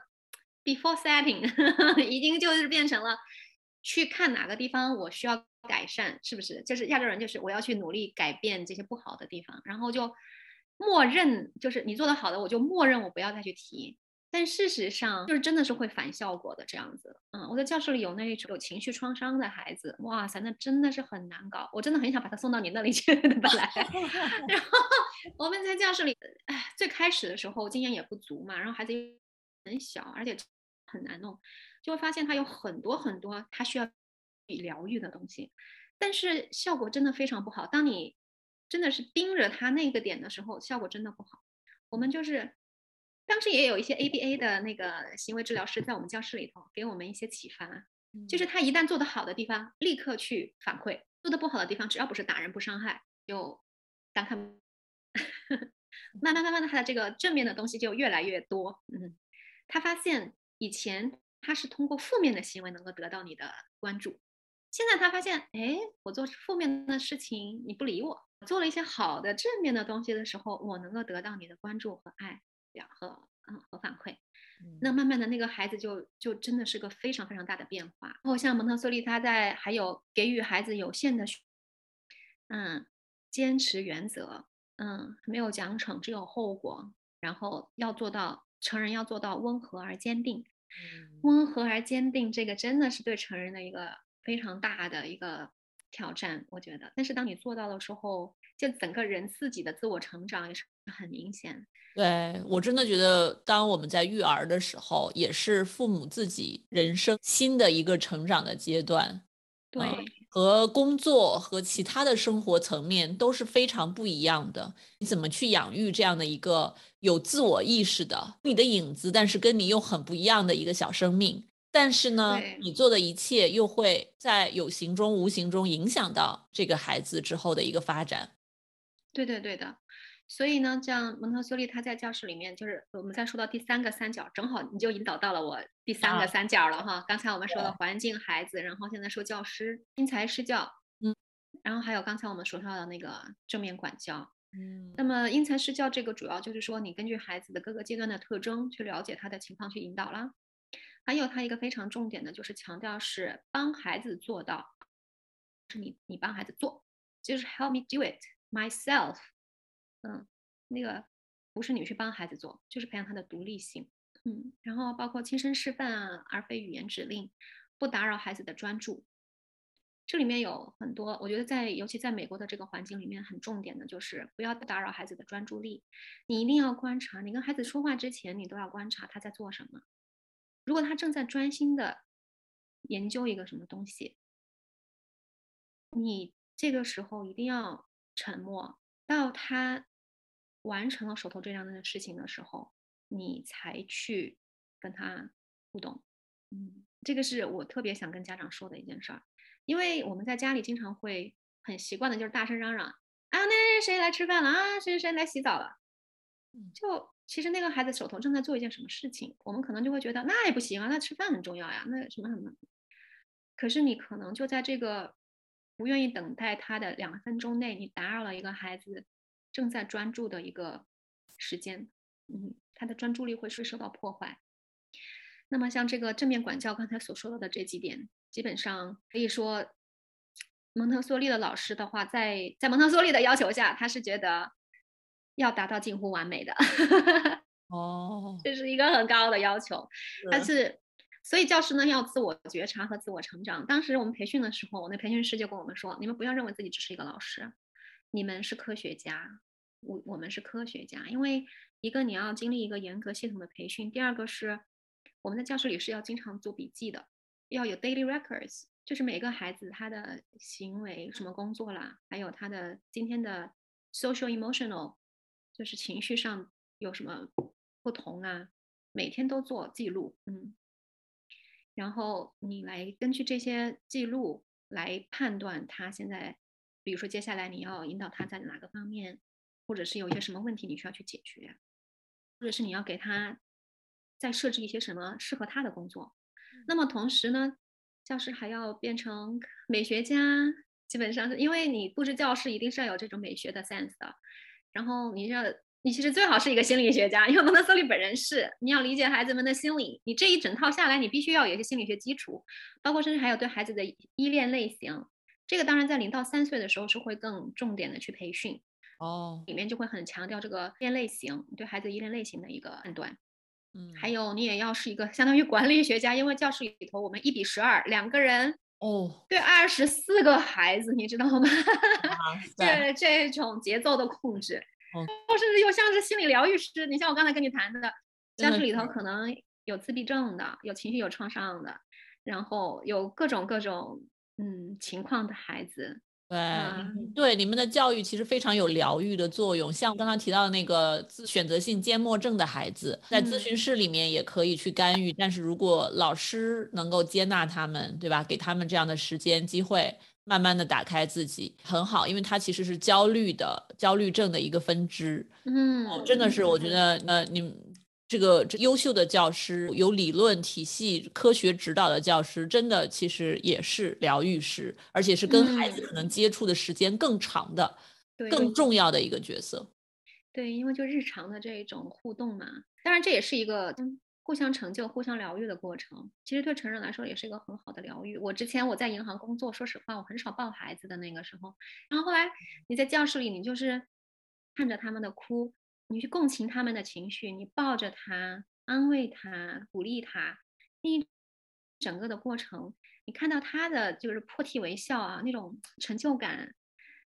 before setting，已经就是变成了去看哪个地方我需要改善，是不是？就是亚洲人就是我要去努力改变这些不好的地方，然后就默认就是你做的好的，我就默认我不要再去提。但事实上，就是真的是会反效果的这样子。嗯，我在教室里有那一种有情绪创伤的孩子，哇塞，那真的是很难搞。我真的很想把他送到你那里去的，本来。然后我们在教室里，哎，最开始的时候经验也不足嘛，然后孩子很小，而且很难弄，就会发现他有很多很多他需要疗愈的东西，但是效果真的非常不好。当你真的是盯着他那个点的时候，效果真的不好。我们就是当时也有一些 ABA 的那个行为治疗师在我们教室里头给我们一些启发，就是他一旦做得好的地方，立刻去反馈；做得不好的地方，只要不是打人不伤害，就当看。慢慢慢慢的，他的这个正面的东西就越来越多。嗯，他发现以前他是通过负面的行为能够得到你的关注，现在他发现，哎，我做负面的事情你不理我，做了一些好的正面的东西的时候，我能够得到你的关注和爱呀和嗯和反馈。那慢慢的那个孩子就就真的是个非常非常大的变化。然后像蒙特梭利，他在还有给予孩子有限的，嗯，坚持原则，嗯，没有奖惩，只有后果。然后要做到成人要做到温和而坚定，温和而坚定，这个真的是对成人的一个非常大的一个挑战，我觉得。但是当你做到的时候，就整个人自己的自我成长也是很明显。对我真的觉得，当我们在育儿的时候，也是父母自己人生新的一个成长的阶段。对，和工作和其他的生活层面都是非常不一样的。你怎么去养育这样的一个有自我意识的你的影子，但是跟你又很不一样的一个小生命？但是呢，你做的一切又会在有形中、无形中影响到这个孩子之后的一个发展。对对对的。所以呢，像蒙特梭利他在教室里面，就是我们再说到第三个三角，正好你就引导到了我第三个三角了哈。刚才我们说的环境、孩子，然后现在说教师因材施教，嗯，然后还有刚才我们说到的那个正面管教，嗯。那么因材施教这个主要就是说，你根据孩子的各个阶段的特征去了解他的情况去引导啦。还有他一个非常重点的就是强调是帮孩子做到，是你你帮孩子做，就是 help me do it myself。嗯，那个不是你去帮孩子做，就是培养他的独立性。嗯，然后包括亲身示范啊，而非语言指令，不打扰孩子的专注。这里面有很多，我觉得在尤其在美国的这个环境里面，很重点的就是不要打扰孩子的专注力。你一定要观察，你跟孩子说话之前，你都要观察他在做什么。如果他正在专心的研究一个什么东西，你这个时候一定要沉默。到他完成了手头这样的事情的时候，你才去跟他互动。嗯，这个是我特别想跟家长说的一件事儿，因为我们在家里经常会很习惯的就是大声嚷嚷啊，那谁来吃饭了啊，谁谁谁来洗澡了。就其实那个孩子手头正在做一件什么事情，我们可能就会觉得那也不行啊，那吃饭很重要呀，那什么什么。可是你可能就在这个。不愿意等待他的两分钟内，你打扰了一个孩子正在专注的一个时间，嗯，他的专注力会是受到破坏。那么像这个正面管教刚才所说到的这几点，基本上可以说，蒙特梭利的老师的话，在在蒙特梭利的要求下，他是觉得要达到近乎完美的。哦，这是一个很高的要求，但是。所以教师呢要自我觉察和自我成长。当时我们培训的时候，我那培训师就跟我们说：“你们不要认为自己只是一个老师，你们是科学家。我我们是科学家，因为一个你要经历一个严格系统的培训，第二个是我们在教室里是要经常做笔记的，要有 daily records，就是每个孩子他的行为、什么工作啦，还有他的今天的 social emotional，就是情绪上有什么不同啊，每天都做记录，嗯。”然后你来根据这些记录来判断他现在，比如说接下来你要引导他在哪个方面，或者是有一些什么问题你需要去解决，或者是你要给他再设置一些什么适合他的工作。那么同时呢，教师还要变成美学家，基本上是因为你布置教室一定是要有这种美学的 sense 的。然后你要，你其实最好是一个心理学家，因为蒙特梭利本人是，你要理解孩子们的心理，你这一整套下来，你必须要有一些心理学基础，包括甚至还有对孩子的依恋类型。这个当然在零到三岁的时候是会更重点的去培训。哦，里面就会很强调这个依恋类型，对孩子依恋类型的一个判断。嗯，还有你也要是一个相当于管理学家，因为教室里头我们一比十二，两个人哦，对二十四个孩子，你知道吗？这这种节奏的控制，甚至又像是心理疗愈师。你像我刚才跟你谈的，教室里头可能有自闭症的，有情绪有创伤的，然后有各种各种嗯情况的孩子。对对，你们的教育其实非常有疗愈的作用。像刚刚提到的那个选择性缄默症的孩子，在咨询室里面也可以去干预，但是如果老师能够接纳他们，对吧？给他们这样的时间机会，慢慢的打开自己，很好，因为它其实是焦虑的焦虑症的一个分支。嗯，真的是，我觉得呃，你。这个这优秀的教师，有理论体系、科学指导的教师，真的其实也是疗愈师，而且是跟孩子可能接触的时间更长的、更重要的一个角色。对，因为就日常的这种互动嘛，当然这也是一个互相成就、互相疗愈的过程。其实对成人来说也是一个很好的疗愈。我之前我在银行工作，说实话，我很少抱孩子的那个时候，然后后来你在教室里，你就是看着他们的哭。你去共情他们的情绪，你抱着他，安慰他，鼓励他，一整个的过程，你看到他的就是破涕为笑啊，那种成就感，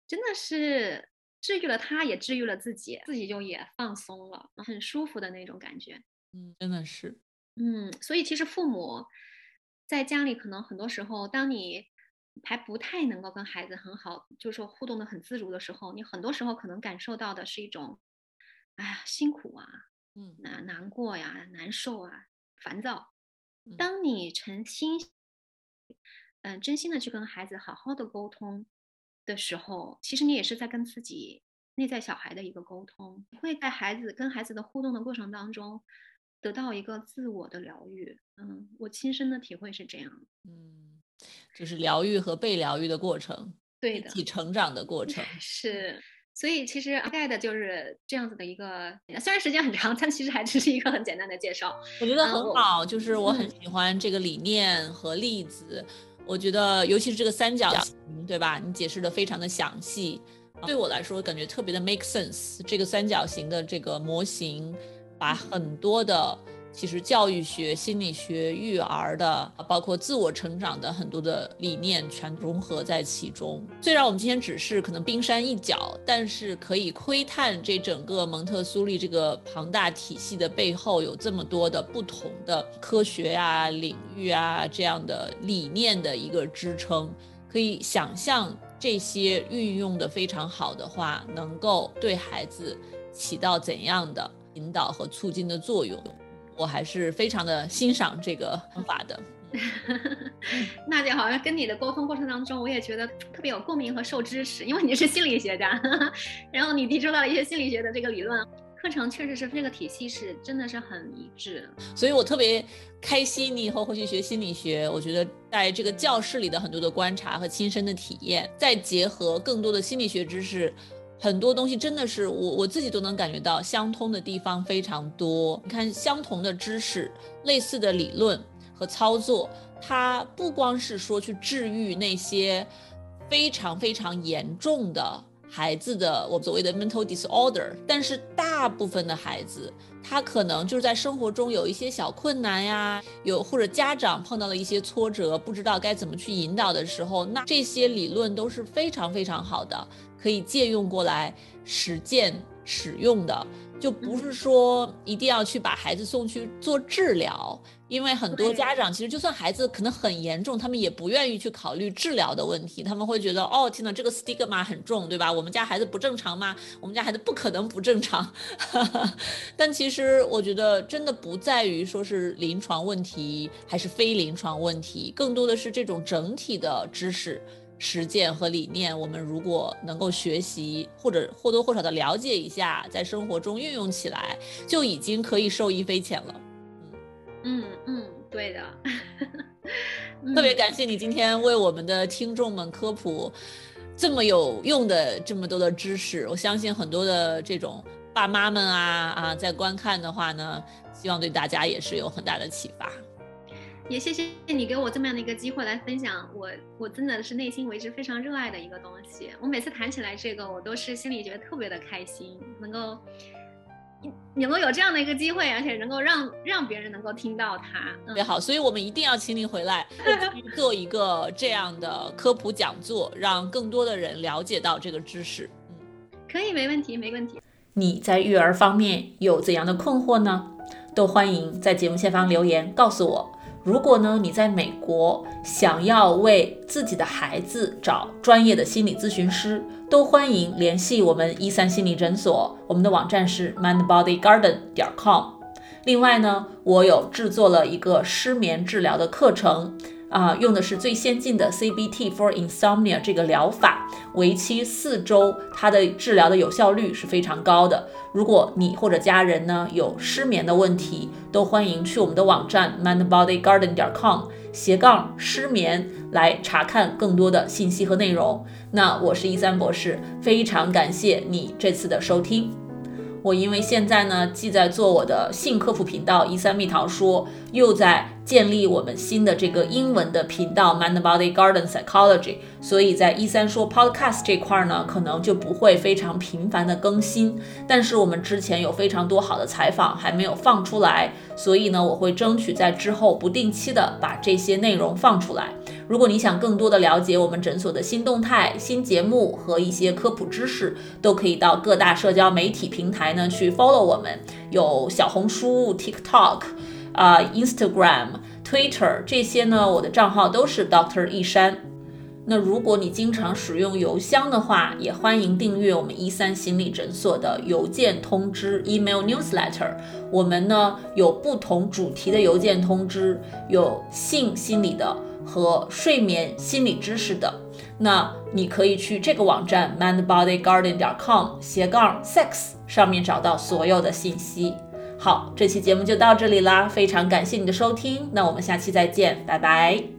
真的是治愈了他，也治愈了自己，自己就也放松了，很舒服的那种感觉。嗯，真的是，嗯，所以其实父母在家里可能很多时候，当你还不太能够跟孩子很好，就是说互动的很自如的时候，你很多时候可能感受到的是一种。哎呀，辛苦啊，嗯，难难过呀，难受啊，烦躁。当你诚心，嗯，真心的去跟孩子好好的沟通的时候，其实你也是在跟自己内在小孩的一个沟通，会在孩子跟孩子的互动的过程当中，得到一个自我的疗愈。嗯，我亲身的体会是这样。嗯，就是疗愈和被疗愈的过程，对的，一起成长的过程 是。所以其实大概的就是这样子的一个，虽然时间很长，但其实还只是一个很简单的介绍。我觉得很好，就是我很喜欢这个理念和例子。我觉得尤其是这个三角形，对吧？你解释的非常的详细，对我来说感觉特别的 make sense。这个三角形的这个模型，把很多的。其实教育学、心理学、育儿的，包括自我成长的很多的理念，全融合在其中。虽然我们今天只是可能冰山一角，但是可以窥探这整个蒙特梭利这个庞大体系的背后，有这么多的不同的科学啊、领域啊这样的理念的一个支撑。可以想象这些运用的非常好的话，能够对孩子起到怎样的引导和促进的作用。我还是非常的欣赏这个方法的。娜姐好像跟你的沟通过程当中，我也觉得特别有共鸣和受支持，因为你是心理学家，然后你提出了一些心理学的这个理论，课程确实是这个体系是真的是很一致，所以我特别开心。你以后会去学心理学，我觉得在这个教室里的很多的观察和亲身的体验，再结合更多的心理学知识。很多东西真的是我我自己都能感觉到相通的地方非常多。你看，相同的知识、类似的理论和操作，它不光是说去治愈那些非常非常严重的孩子的我们所谓的 mental disorder，但是大部分的孩子，他可能就是在生活中有一些小困难呀，有或者家长碰到了一些挫折，不知道该怎么去引导的时候，那这些理论都是非常非常好的。可以借用过来实践使用的，就不是说一定要去把孩子送去做治疗，因为很多家长其实就算孩子可能很严重，他们也不愿意去考虑治疗的问题，他们会觉得哦，天呐，这个 stigma 很重，对吧？我们家孩子不正常吗？我们家孩子不可能不正常。但其实我觉得真的不在于说是临床问题还是非临床问题，更多的是这种整体的知识。实践和理念，我们如果能够学习或者或多或少的了解一下，在生活中运用起来，就已经可以受益匪浅了。嗯嗯嗯，对的。特别感谢你今天为我们的听众们科普这么有用的这么多的知识。我相信很多的这种爸妈们啊啊，在观看的话呢，希望对大家也是有很大的启发。也谢谢你给我这么样的一个机会来分享，我我真的是内心为之非常热爱的一个东西。我每次谈起来这个，我都是心里觉得特别的开心，能够能够有这样的一个机会，而且能够让让别人能够听到它，特别好。所以我们一定要请你回来，做一个这样的科普讲座，让更多的人了解到这个知识。嗯，可以，没问题，没问题。你在育儿方面有怎样的困惑呢？都欢迎在节目下方留言告诉我。如果呢，你在美国想要为自己的孩子找专业的心理咨询师，都欢迎联系我们一三心理诊所。我们的网站是 mindbodygarden 点 com。另外呢，我有制作了一个失眠治疗的课程。啊，用的是最先进的 CBT for insomnia 这个疗法，为期四周，它的治疗的有效率是非常高的。如果你或者家人呢有失眠的问题，都欢迎去我们的网站 mindbodygarden 点 com 斜杠失眠来查看更多的信息和内容。那我是一三博士，非常感谢你这次的收听。我因为现在呢，既在做我的性科普频道一三蜜桃说，又在。建立我们新的这个英文的频道 Mind Body Garden Psychology，所以在一三说 Podcast 这块儿呢，可能就不会非常频繁的更新。但是我们之前有非常多好的采访还没有放出来，所以呢，我会争取在之后不定期的把这些内容放出来。如果你想更多的了解我们诊所的新动态、新节目和一些科普知识，都可以到各大社交媒体平台呢去 follow 我们，有小红书、TikTok。啊，Instagram、Twitter 这些呢，我的账号都是 Doctor 一山。那如果你经常使用邮箱的话，也欢迎订阅我们一三心理诊所的邮件通知 Email Newsletter。我们呢有不同主题的邮件通知，有性心理的和睡眠心理知识的。那你可以去这个网站 mindbodygarden 点 com 斜杠 sex 上面找到所有的信息。好，这期节目就到这里啦，非常感谢你的收听，那我们下期再见，拜拜。